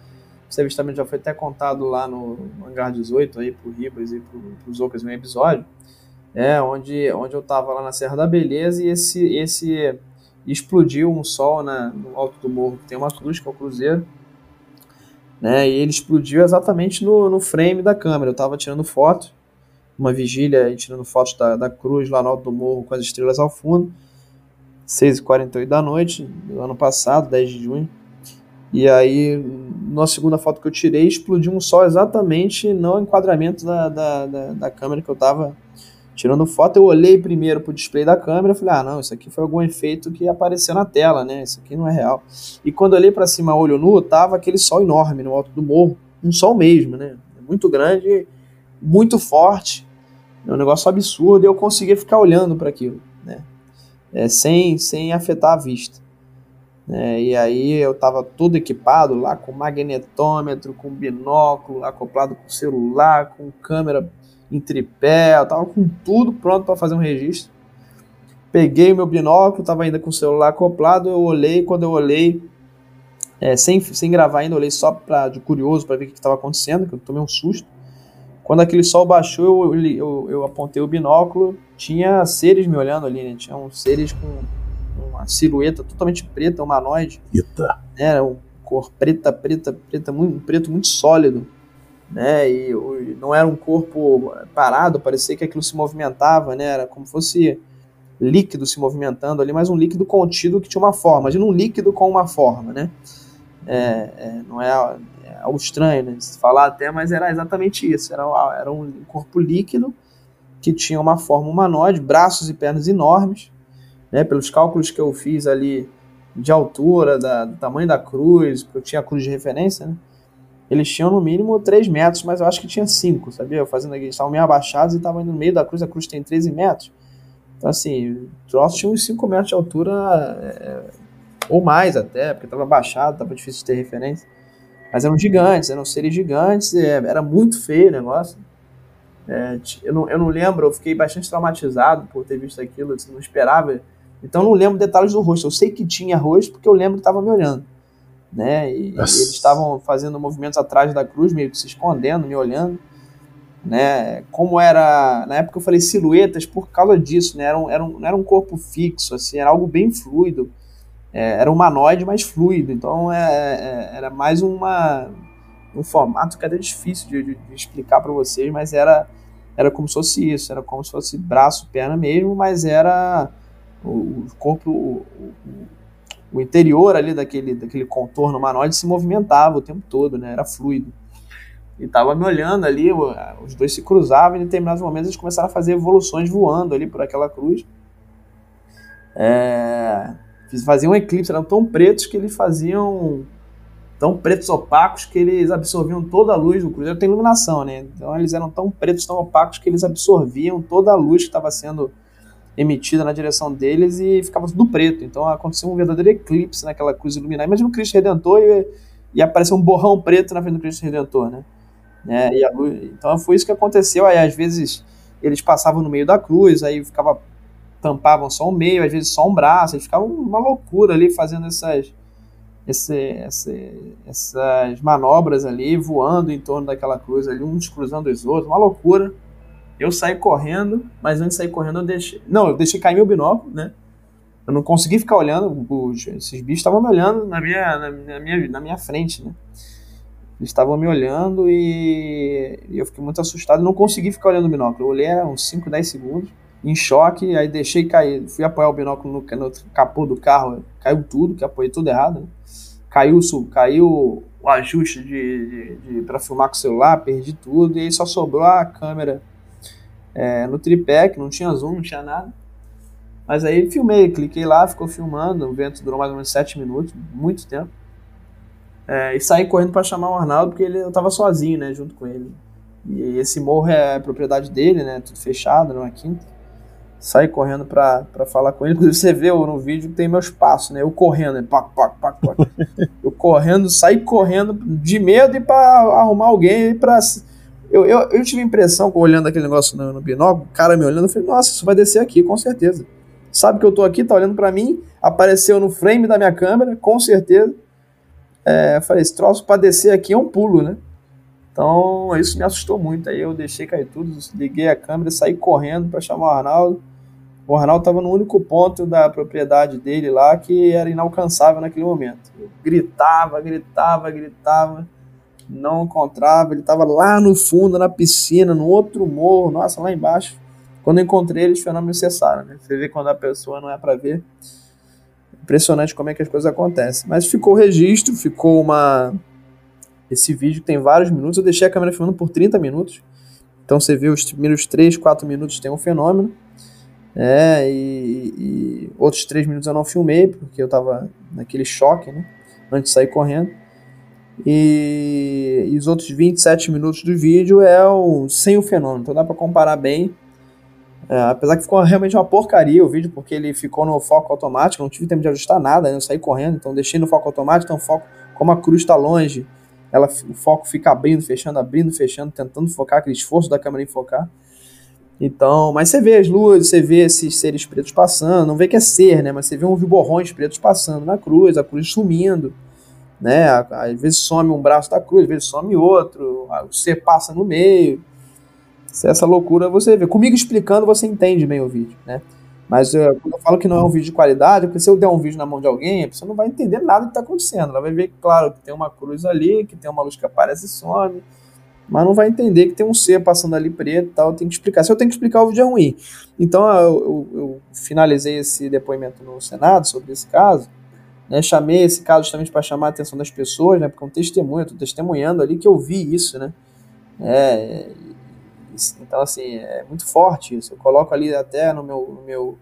Esse avistamento já foi até contado lá no Hangar 18, aí pro Ribas e pro, Zocas em um episódio, é, onde, onde eu tava lá na Serra da Beleza e esse, esse explodiu um sol na, no alto do morro, tem uma cruz, que é o cruzeiro, né, e ele explodiu exatamente no, no frame da câmera. Eu tava tirando foto, uma vigília e tirando fotos da, da cruz lá no alto do morro com as estrelas ao fundo, 6h48 da noite, do ano passado, 10 de junho. E aí, na segunda foto que eu tirei, explodiu um sol exatamente no enquadramento da, da, da, da câmera que eu tava tirando foto. Eu olhei primeiro pro display da câmera e falei, ah, não, isso aqui foi algum efeito que apareceu na tela, né? Isso aqui não é real. E quando eu olhei para cima, olho nu, tava aquele sol enorme no alto do morro. Um sol mesmo, né? Muito grande, muito forte. É um negócio absurdo e eu conseguia ficar olhando para aquilo, né? É, sem, sem afetar a vista. É, e aí eu tava todo equipado lá com magnetômetro, com binóculo, acoplado com celular, com câmera em tripé, eu tava com tudo pronto para fazer um registro. Peguei o meu binóculo, tava ainda com o celular acoplado, eu olhei, quando eu olhei, é, sem, sem gravar ainda, olhei só pra, de curioso para ver o que estava acontecendo, que eu tomei um susto. Quando aquele sol baixou, eu, eu, eu apontei o binóculo, tinha seres me olhando ali, né? Tinha uns seres com uma silhueta totalmente preta, humanoide. Eita. Era um cor preta, preta, preta, muito, um preto muito sólido. Né? E, e não era um corpo parado, parecia que aquilo se movimentava, né? Era como fosse líquido se movimentando ali, mas um líquido contido que tinha uma forma. Imagina um líquido com uma forma, né? É, é, não é, é, algo estranho, né? Se falar até, mas era exatamente isso. Era, era um corpo líquido que tinha uma forma humanoide, braços e pernas enormes, né, pelos cálculos que eu fiz ali de altura, da, do tamanho da cruz, porque eu tinha a cruz de referência, né, eles tinham no mínimo 3 metros, mas eu acho que tinha 5, sabia? Eu fazendo aqui, eles estavam meio abaixados e estavam indo no meio da cruz, a cruz tem 13 metros. Então, assim, o troço tinha uns 5 metros de altura, é, ou mais até, porque estava abaixado, estava difícil de ter referência. Mas eram gigantes, eram seres gigantes, é, era muito feio o negócio. É, eu, não, eu não lembro, eu fiquei bastante traumatizado por ter visto aquilo, assim, não esperava Então não lembro detalhes do rosto. Eu sei que tinha rosto porque eu lembro que estava me olhando. Né? E, e eles estavam fazendo movimentos atrás da cruz, meio que se escondendo, me olhando. Né? Como era. Na época eu falei silhuetas por causa disso, né? Era um, era um, não era um corpo fixo, assim, era algo bem fluido. É, era um humanoide mais fluido. Então é, é, era mais uma, um formato que era difícil de, de, de explicar para vocês, mas era, era como se fosse isso, era como se fosse braço, perna mesmo, mas era o, corpo, o, o, interior ali daquele, daquele contorno humanoide se movimentava o tempo todo, né? Era fluido. E tava me olhando ali, os dois se cruzavam e em determinados momentos eles começaram a fazer evoluções voando ali por aquela cruz. É, faziam um eclipse, eram tão pretos que eles faziam tão pretos opacos que eles absorviam toda a luz. O cruzeiro tem iluminação, né? Então eles eram tão pretos, tão opacos que eles absorviam toda a luz que estava sendo emitida na direção deles e ficava tudo preto. Então aconteceu um verdadeiro eclipse naquela cruz iluminada. Imagina o Cristo Redentor e, e apareceu um borrão preto na frente do Cristo Redentor, né? É, e luz, então foi isso que aconteceu. Aí às vezes eles passavam no meio da cruz, aí ficava tampavam só o meio, às vezes só um braço, eles ficavam uma loucura ali fazendo essas esse, esse, essas manobras ali, voando em torno daquela cruz ali, uns cruzando os outros, uma loucura. Eu saí correndo, mas antes de sair correndo eu deixei. Não, eu deixei cair meu binóculo, né? Eu não consegui ficar olhando, os, esses bichos estavam me olhando na minha, na, na, minha, na minha frente, né? Eles estavam me olhando e, e, eu fiquei muito assustado. Não consegui ficar olhando o binóculo. Eu olhei uns 5, 10 segundos, em choque, aí deixei cair. Fui apoiar o binóculo no, no capô do carro, caiu tudo, que apoiei tudo errado. Né? Caiu, caiu o ajuste de, de, de para filmar com o celular, perdi tudo, e aí só sobrou a câmera é, no tripé, que não tinha zoom, não tinha nada. Mas aí filmei, cliquei lá, ficou filmando, o vento durou mais ou menos 7 minutos, muito tempo. É, e saí correndo para chamar o Arnaldo, porque ele, eu tava sozinho, né, junto com ele. E esse morro é propriedade dele, né, tudo fechado, numa quinta. Saí correndo para falar com ele. Inclusive, você vê no vídeo que tem meus passos, né? Eu correndo, né? pac, pac, pac, pac. [laughs] eu correndo, saí correndo de medo e para arrumar alguém para eu, eu, eu tive a impressão, olhando aquele negócio no, no binóculo, o cara me olhando, eu falei, nossa, isso vai descer aqui, com certeza. Sabe que eu tô aqui, tá olhando para mim, apareceu no frame da minha câmera, com certeza. É, falei, esse troço pra descer aqui é um pulo, né? Então, isso me assustou muito. Aí eu deixei cair tudo, liguei a câmera, saí correndo para chamar o Arnaldo. O Arnaldo estava no único ponto da propriedade dele lá que era inalcançável naquele momento. Eu gritava, gritava, gritava não encontrava, ele estava lá no fundo, na piscina, no outro morro, nossa, lá embaixo. Quando encontrei ele, os fenômenos cessaram, né? Você vê quando a pessoa não é para ver. Impressionante como é que as coisas acontecem. Mas ficou o registro, ficou uma. Esse vídeo tem vários minutos. Eu deixei a câmera filmando por 30 minutos. Então você vê os primeiros 3, 4 minutos tem um fenômeno. É, e, e outros 3 minutos eu não filmei, porque eu estava naquele choque, né? Antes de sair correndo. E, e, os outros 27 minutos do vídeo é o, sem o fenômeno, então dá para comparar bem. É, apesar que ficou realmente uma porcaria o vídeo, porque ele ficou no foco automático, não tive tempo de ajustar nada, né? eu saí correndo, então deixei no foco automático, então foco, como a cruz está longe, ela, o foco fica abrindo, fechando, abrindo, fechando, tentando focar, aquele esforço da câmera em focar. Então, mas você vê as luzes, você vê esses seres pretos passando, não vê que é ser, né? Mas você vê um viborrões pretos passando na cruz, a cruz sumindo né? Às vezes some um braço da cruz, às vezes some outro, ser passa no meio. Se essa loucura você vê. Comigo explicando, você entende bem o vídeo, né? Mas eu, quando eu falo que não é um vídeo de qualidade, porque se eu der um vídeo na mão de alguém, a pessoa não vai entender nada do que está acontecendo. Ela vai ver, claro, que tem uma cruz ali, que tem uma luz que aparece e some, mas não vai entender que tem um ser passando ali preto e tal. Tem que explicar. Se eu tenho que explicar, o vídeo é ruim. Então eu, eu, eu finalizei esse depoimento no Senado sobre esse caso. Né, chamei esse caso justamente para chamar a atenção das pessoas, né, porque é um testemunho, estou testemunhando ali que eu vi isso, né? É, então, assim, é muito forte isso. Eu coloco ali até no meu, no meu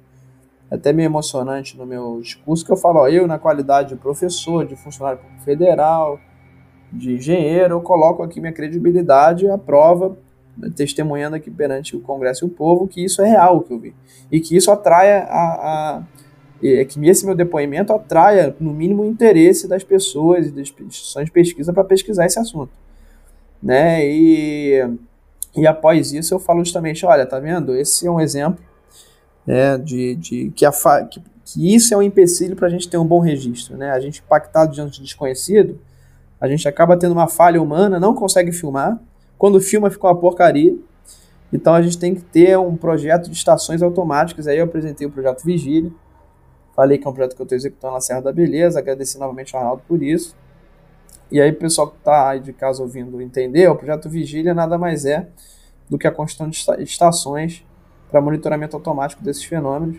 até meio emocionante no meu discurso, que eu falo, ó, eu na qualidade de professor, de funcionário federal, de engenheiro, eu coloco aqui minha credibilidade à prova, testemunhando aqui perante o Congresso e o povo que isso é real que eu vi. E que isso atraia a, a é que esse meu depoimento atraia, no mínimo, o interesse das pessoas e das instituições de pesquisa para pesquisar esse assunto. Né? E, e após isso eu falo justamente, olha, tá vendo? Esse é um exemplo né, de, de que, a, que que isso é um empecilho para a gente ter um bom registro. Né? A gente impactado diante de desconhecido, a gente acaba tendo uma falha humana, não consegue filmar. Quando filma, fica uma porcaria. Então a gente tem que ter um projeto de estações automáticas. Aí eu apresentei o projeto Vigília. Falei que é um projeto que eu estou executando na Serra da Beleza. Agradeci novamente ao Arnaldo por isso. E aí, pessoal que está aí de casa ouvindo entender, o projeto Vigília nada mais é do que a construção de estações para monitoramento automático desses fenômenos.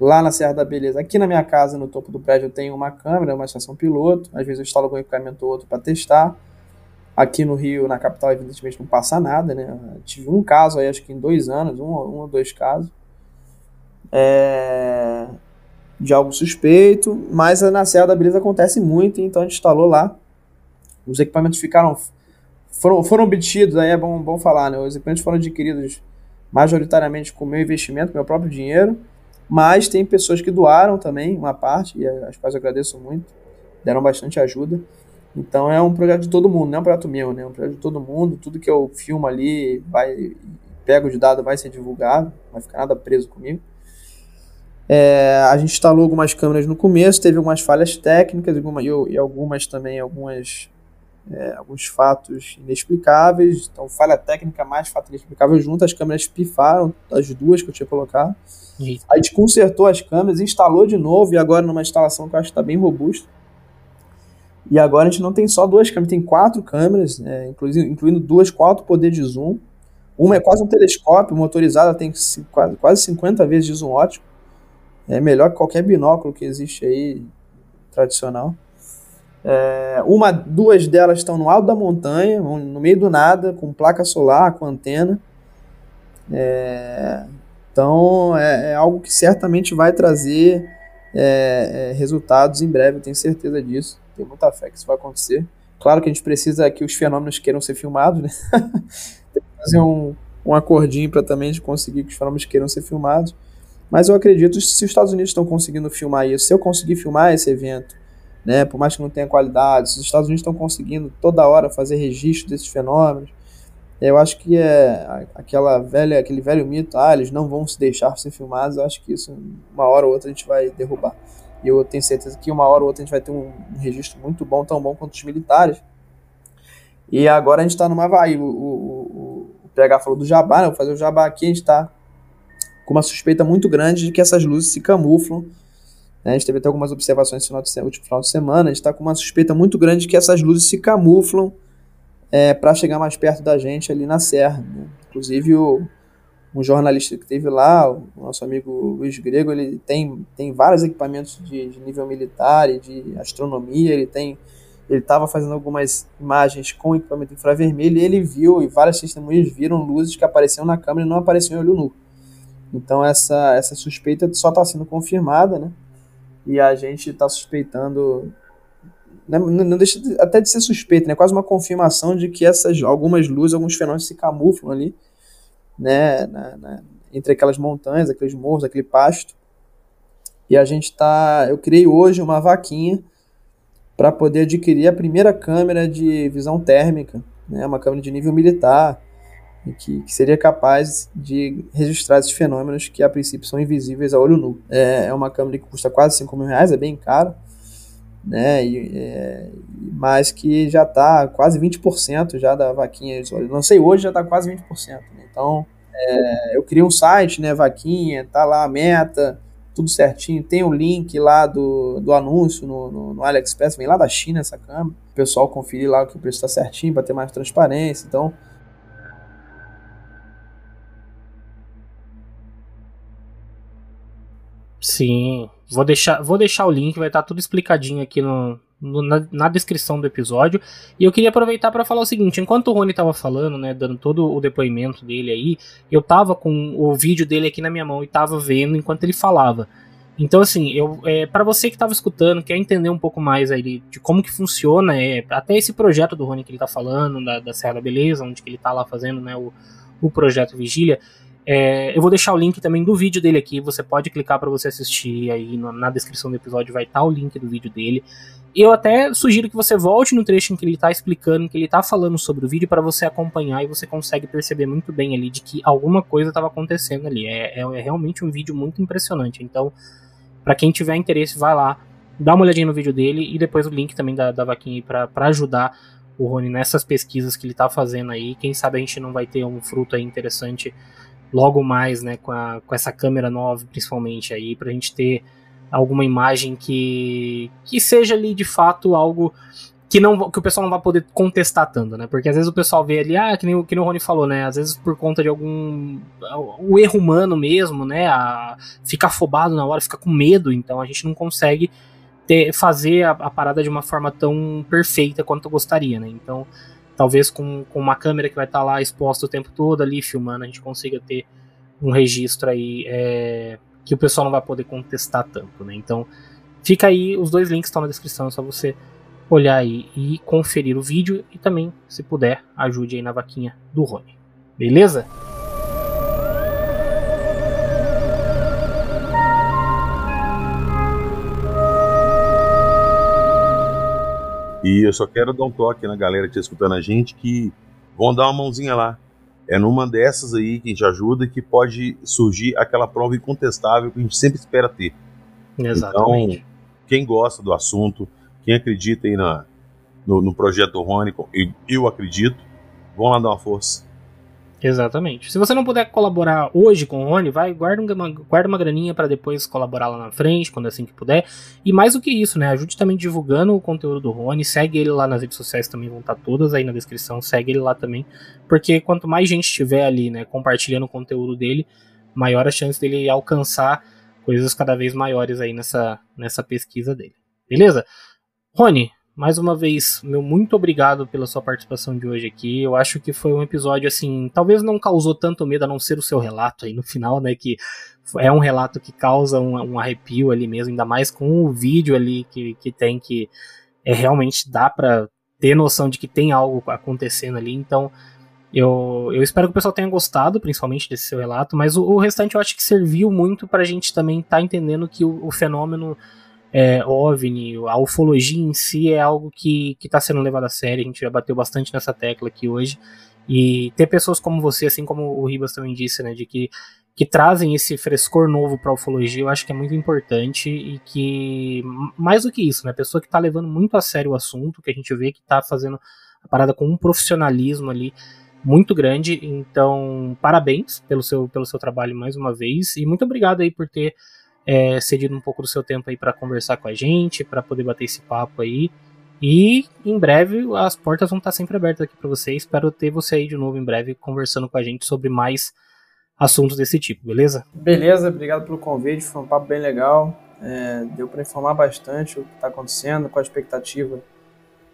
Lá na Serra da Beleza, aqui na minha casa, no topo do prédio, eu tenho uma câmera, uma estação piloto. Às vezes eu instalo algum equipamento ou outro para testar. Aqui no Rio, na capital, evidentemente não passa nada, né? Tive um caso aí, acho que em dois anos, um, um ou dois casos. É... De algo suspeito, mas na Serra da Beleza acontece muito, então a gente instalou lá. Os equipamentos ficaram. Foram, foram obtidos, aí é bom, bom falar, né? Os equipamentos foram adquiridos majoritariamente com meu investimento, com meu próprio dinheiro, mas tem pessoas que doaram também uma parte, e as quais eu agradeço muito, deram bastante ajuda. Então é um projeto de todo mundo, não é um projeto meu, né? É um projeto de todo mundo. Tudo que eu filmo ali, vai, pego de dado, vai ser divulgado, não vai ficar nada preso comigo. É, a gente instalou algumas câmeras no começo, teve algumas falhas técnicas alguma, e, algumas também, algumas, é, alguns fatos inexplicáveis. Então, falha técnica mais fato inexplicável junto, as câmeras pifaram, as duas que eu tinha colocado. Eita. A gente consertou as câmeras, instalou de novo, e agora numa instalação que eu acho que está bem robusta. E agora a gente não tem só duas câmeras, tem quatro câmeras, né, incluindo, incluindo duas com alto poder de zoom. Uma é quase um telescópio motorizado, tem quase, quase 50 vezes de zoom ótico. É melhor que qualquer binóculo que existe aí tradicional. É, uma, duas delas estão no alto da montanha, no meio do nada, com placa solar, com antena. É, então é, é, algo que certamente vai trazer é, é, resultados em breve, tenho certeza disso. Tenho muita fé que isso vai acontecer. Claro que a gente precisa que os fenômenos queiram ser filmados, né? [laughs] Tem que fazer um, um acordinho para também de conseguir que os fenômenos queiram ser filmados. Mas eu acredito que se os Estados Unidos estão conseguindo filmar isso, se eu conseguir filmar esse evento, né, por mais que não tenha qualidade, se os Estados Unidos estão conseguindo toda hora fazer registro desses fenômenos, eu acho que é aquela velha, aquele velho mito, ah, eles não vão se deixar ser filmados, eu acho que isso uma hora ou outra a gente vai derrubar. E eu tenho certeza que uma hora ou outra a gente vai ter um, registro muito bom, tão bom quanto os militares. E agora a gente está numa vai. O, o, o, o PH falou do jabá, né? vou fazer o jabá aqui, a gente está com uma suspeita muito grande de que essas luzes se camuflam. Né? A gente teve até algumas observações no último final de semana, a gente está com uma suspeita muito grande de que essas luzes se camuflam é, para chegar mais perto da gente ali na serra. Né? Inclusive o um jornalista que teve lá, o nosso amigo Luiz Grego, ele tem, tem vários equipamentos de, de nível militar e de astronomia, ele tem ele estava fazendo algumas imagens com equipamento infravermelho e ele viu, e várias testemunhas viram luzes que apareciam na câmera e não apareciam em olho nu. Então essa, essa suspeita só está sendo confirmada, né? E a gente está suspeitando, né, não, não deixa de, até de ser suspeita, né? Quase uma confirmação de que essas algumas luzes, alguns fenômenos se camuflam ali né, na, na, entre aquelas montanhas, aqueles morros, aquele pasto. E a gente tá, eu criei hoje uma vaquinha para poder adquirir a primeira câmera de visão térmica, né, uma câmera de nível militar, que, que, seria capaz de registrar esses fenômenos que a princípio são invisíveis a olho nu. É, é uma câmera que custa quase 5 mil reais, é bem caro, né, e, é, mas que já está quase 20% já da vaquinha. Não sei, hoje já está quase 20%. Né? Então, é, eu criei um site, né, Vaquinha, tá lá a meta, tudo certinho. Tem o link lá do, do anúncio no, no, no AliExpress, vem lá da China essa câmera. O pessoal conferir lá que o preço está certinho para ter mais transparência. Então, Sim, vou deixar, vou deixar o link, vai estar tá tudo explicadinho aqui no, no, na, na, descrição do episódio. E eu queria aproveitar para falar o seguinte: enquanto o Rony tava falando, né, dando todo o depoimento dele aí, eu tava com o vídeo dele aqui na minha mão e tava vendo enquanto ele falava. Então, assim, eu é, para você que estava escutando, quer entender um pouco mais aí de como que funciona, é, até esse projeto do Rony que ele tá falando, da, da Serra da Beleza, onde ele tá lá fazendo né, o, o projeto Vigília, é, eu vou deixar o link também do vídeo dele aqui, você pode clicar para você assistir aí no, na descrição do episódio vai estar tá o link do vídeo dele eu até sugiro que você volte no trecho em que ele está explicando, que ele está falando sobre o vídeo, para você acompanhar e você consegue perceber muito bem ali de que alguma coisa estava acontecendo ali. É, é, é, realmente um vídeo muito impressionante. Então, Para quem tiver interesse, vai lá, dá uma olhadinha no vídeo dele e depois o link também da, da vaquinha para ajudar o Rony nessas pesquisas que ele tá fazendo aí. Quem sabe a gente não vai ter um fruto aí interessante logo mais, né, com, a, com essa câmera nova, principalmente aí, pra gente ter alguma imagem que, que seja ali de fato algo que não que o pessoal não vai poder contestar tanto, né? Porque às vezes o pessoal vê ali, ah, que nem, que nem o Rony falou, né? Às vezes por conta de algum o erro humano mesmo, né? A, fica afobado na hora, fica com medo, então a gente não consegue ter, fazer a, a parada de uma forma tão perfeita quanto eu gostaria, né? Então, talvez com, com uma câmera que vai estar tá lá exposta o tempo todo ali filmando, a gente consiga ter um registro aí é, que o pessoal não vai poder contestar tanto, né? Então, fica aí, os dois links estão na descrição, é só você olhar aí e conferir o vídeo e também, se puder, ajude aí na vaquinha do Rony. Beleza? E eu só quero dar um toque na galera que está escutando a gente que vão dar uma mãozinha lá. É numa dessas aí que a gente ajuda que pode surgir aquela prova incontestável que a gente sempre espera ter. Exatamente. Então, quem gosta do assunto, quem acredita aí na, no, no projeto Rony, eu, eu acredito, vão lá dar uma força. Exatamente. Se você não puder colaborar hoje com o Rony, vai, guarda uma, guarda uma graninha para depois colaborar lá na frente, quando assim que puder. E mais do que isso, né? Ajude também divulgando o conteúdo do Rony. Segue ele lá nas redes sociais também, vão estar todas aí na descrição. Segue ele lá também. Porque quanto mais gente estiver ali, né, compartilhando o conteúdo dele, maior a chance dele alcançar coisas cada vez maiores aí nessa, nessa pesquisa dele. Beleza? Rony, mais uma vez, meu muito obrigado pela sua participação de hoje aqui. Eu acho que foi um episódio assim, talvez não causou tanto medo a não ser o seu relato aí no final, né, que é um relato que causa um, um arrepio ali mesmo, ainda mais com o vídeo ali que, que tem que é realmente dá para ter noção de que tem algo acontecendo ali. Então, eu, eu espero que o pessoal tenha gostado, principalmente desse seu relato, mas o, o restante eu acho que serviu muito para a gente também estar tá entendendo que o, o fenômeno é, OVNI, a ufologia em si é algo que está sendo levado a sério, a gente já bateu bastante nessa tecla aqui hoje, e ter pessoas como você, assim como o Ribas também disse, né, de que, que trazem esse frescor novo para a ufologia, eu acho que é muito importante e que, mais do que isso, né, pessoa que está levando muito a sério o assunto, que a gente vê que está fazendo a parada com um profissionalismo ali muito grande, então parabéns pelo seu, pelo seu trabalho mais uma vez, e muito obrigado aí por ter é, cedido um pouco do seu tempo aí para conversar com a gente, para poder bater esse papo aí. E em breve as portas vão estar sempre abertas aqui para você. Espero ter você aí de novo em breve conversando com a gente sobre mais assuntos desse tipo, beleza? Beleza, obrigado pelo convite, foi um papo bem legal. É, deu para informar bastante o que está acontecendo, qual a expectativa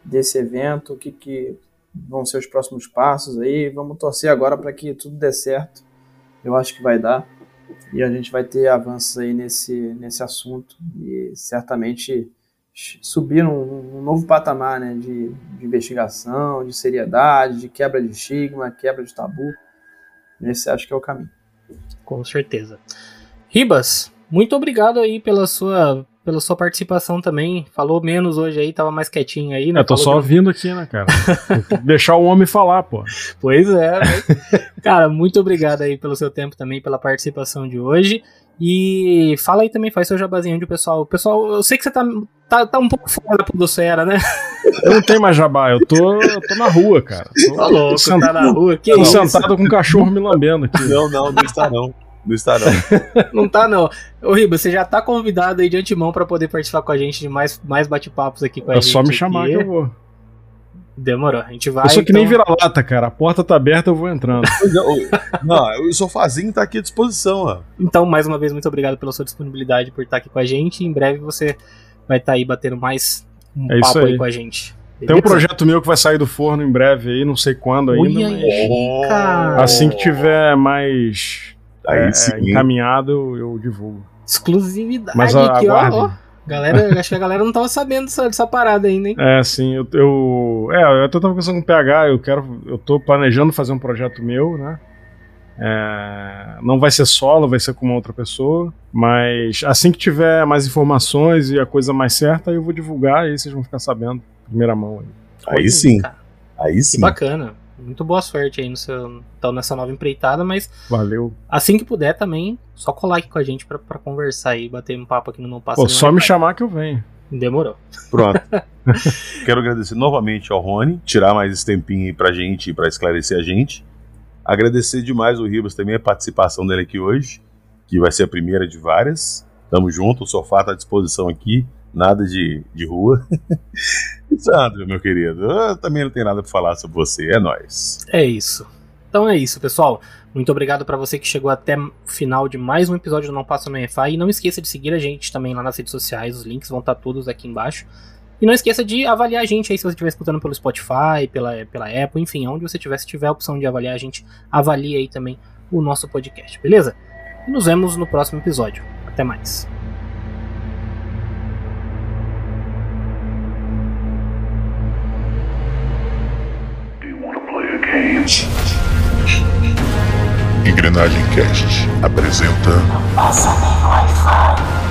desse evento, o que, que vão ser os próximos passos aí. Vamos torcer agora para que tudo dê certo. Eu acho que vai dar e a gente vai ter avanços aí nesse, nesse assunto e certamente subir num, num novo patamar né, de, de, investigação, de seriedade, de quebra de estigma, quebra de tabu. Esse acho que é o caminho. Com certeza. Ribas, muito obrigado aí pela sua pela sua participação também. Falou menos hoje aí, tava mais quietinho aí, né? Eu tô Falou só que... vindo aqui, né, cara? [laughs] Deixar o homem falar, pô. Pois é. Né? cara, muito obrigado aí pelo seu tempo também, pela participação de hoje. E fala aí também, faz seu jabazinho de pessoal. Pessoal, eu sei que você tá, tá, tá um pouco fora da podosfera, né? Eu não tenho mais jabá, eu tô, eu tô na rua, cara. Tô, tá louco, sent... tá na rua. Que tô isso? sentado com um cachorro me lambendo aqui. Não, não, não está não. Não está, não. [laughs] não tá, não. Ô, Riba, você já tá convidado aí de antemão para poder participar com a gente de mais, mais bate-papos aqui com a é gente. É só me chamar que eu vou. Demorou, a gente vai. Eu sou que então... nem vira-lata, cara. A porta tá aberta, eu vou entrando. [laughs] não, o sofazinho tá aqui à disposição, ó. Então, mais uma vez, muito obrigado pela sua disponibilidade por estar aqui com a gente. Em breve você vai estar tá aí batendo mais um é papo aí. aí com a gente. Tem um projeto meu que vai sair do forno em breve aí, não sei quando ainda. Ui, mas... aí, assim que tiver mais Aí é, sim. encaminhado, eu divulgo. Exclusividade Mas, aqui, aguarde. ó. Galera, acho que a galera não tava sabendo dessa, dessa parada ainda, hein? É, sim, eu, eu. É, eu até tava pensando com o PH, eu quero. Eu tô planejando fazer um projeto meu, né? É, não vai ser solo, vai ser com uma outra pessoa. Mas assim que tiver mais informações e a coisa mais certa, eu vou divulgar e aí vocês vão ficar sabendo, primeira mão. Aí, aí sim. Aí sim. Que bacana. Muito boa sorte aí no seu, então, nessa nova empreitada, mas Valeu. assim que puder também, só colar aqui com a gente pra, pra conversar e bater um papo aqui no Não Passa Pô, só me chamar que eu venho. Demorou. Pronto. [laughs] Quero agradecer novamente ao Rony, tirar mais esse tempinho aí pra gente, pra esclarecer a gente. Agradecer demais o Ribas também, a participação dele aqui hoje, que vai ser a primeira de várias. Tamo junto, o sofá tá à disposição aqui, nada de, de rua. [laughs] Sandro, meu querido, eu também não tenho nada pra falar sobre você, é nóis. É isso. Então é isso, pessoal. Muito obrigado pra você que chegou até o final de mais um episódio do Não Passa no EFI. E não esqueça de seguir a gente também lá nas redes sociais. Os links vão estar todos aqui embaixo. E não esqueça de avaliar a gente aí se você estiver escutando pelo Spotify, pela, pela Apple, enfim, onde você estiver, se tiver a opção de avaliar a gente, avalie aí também o nosso podcast, beleza? E nos vemos no próximo episódio. Até mais. Game? Engrenagem Cast apresenta Passa nem Wi-Fi.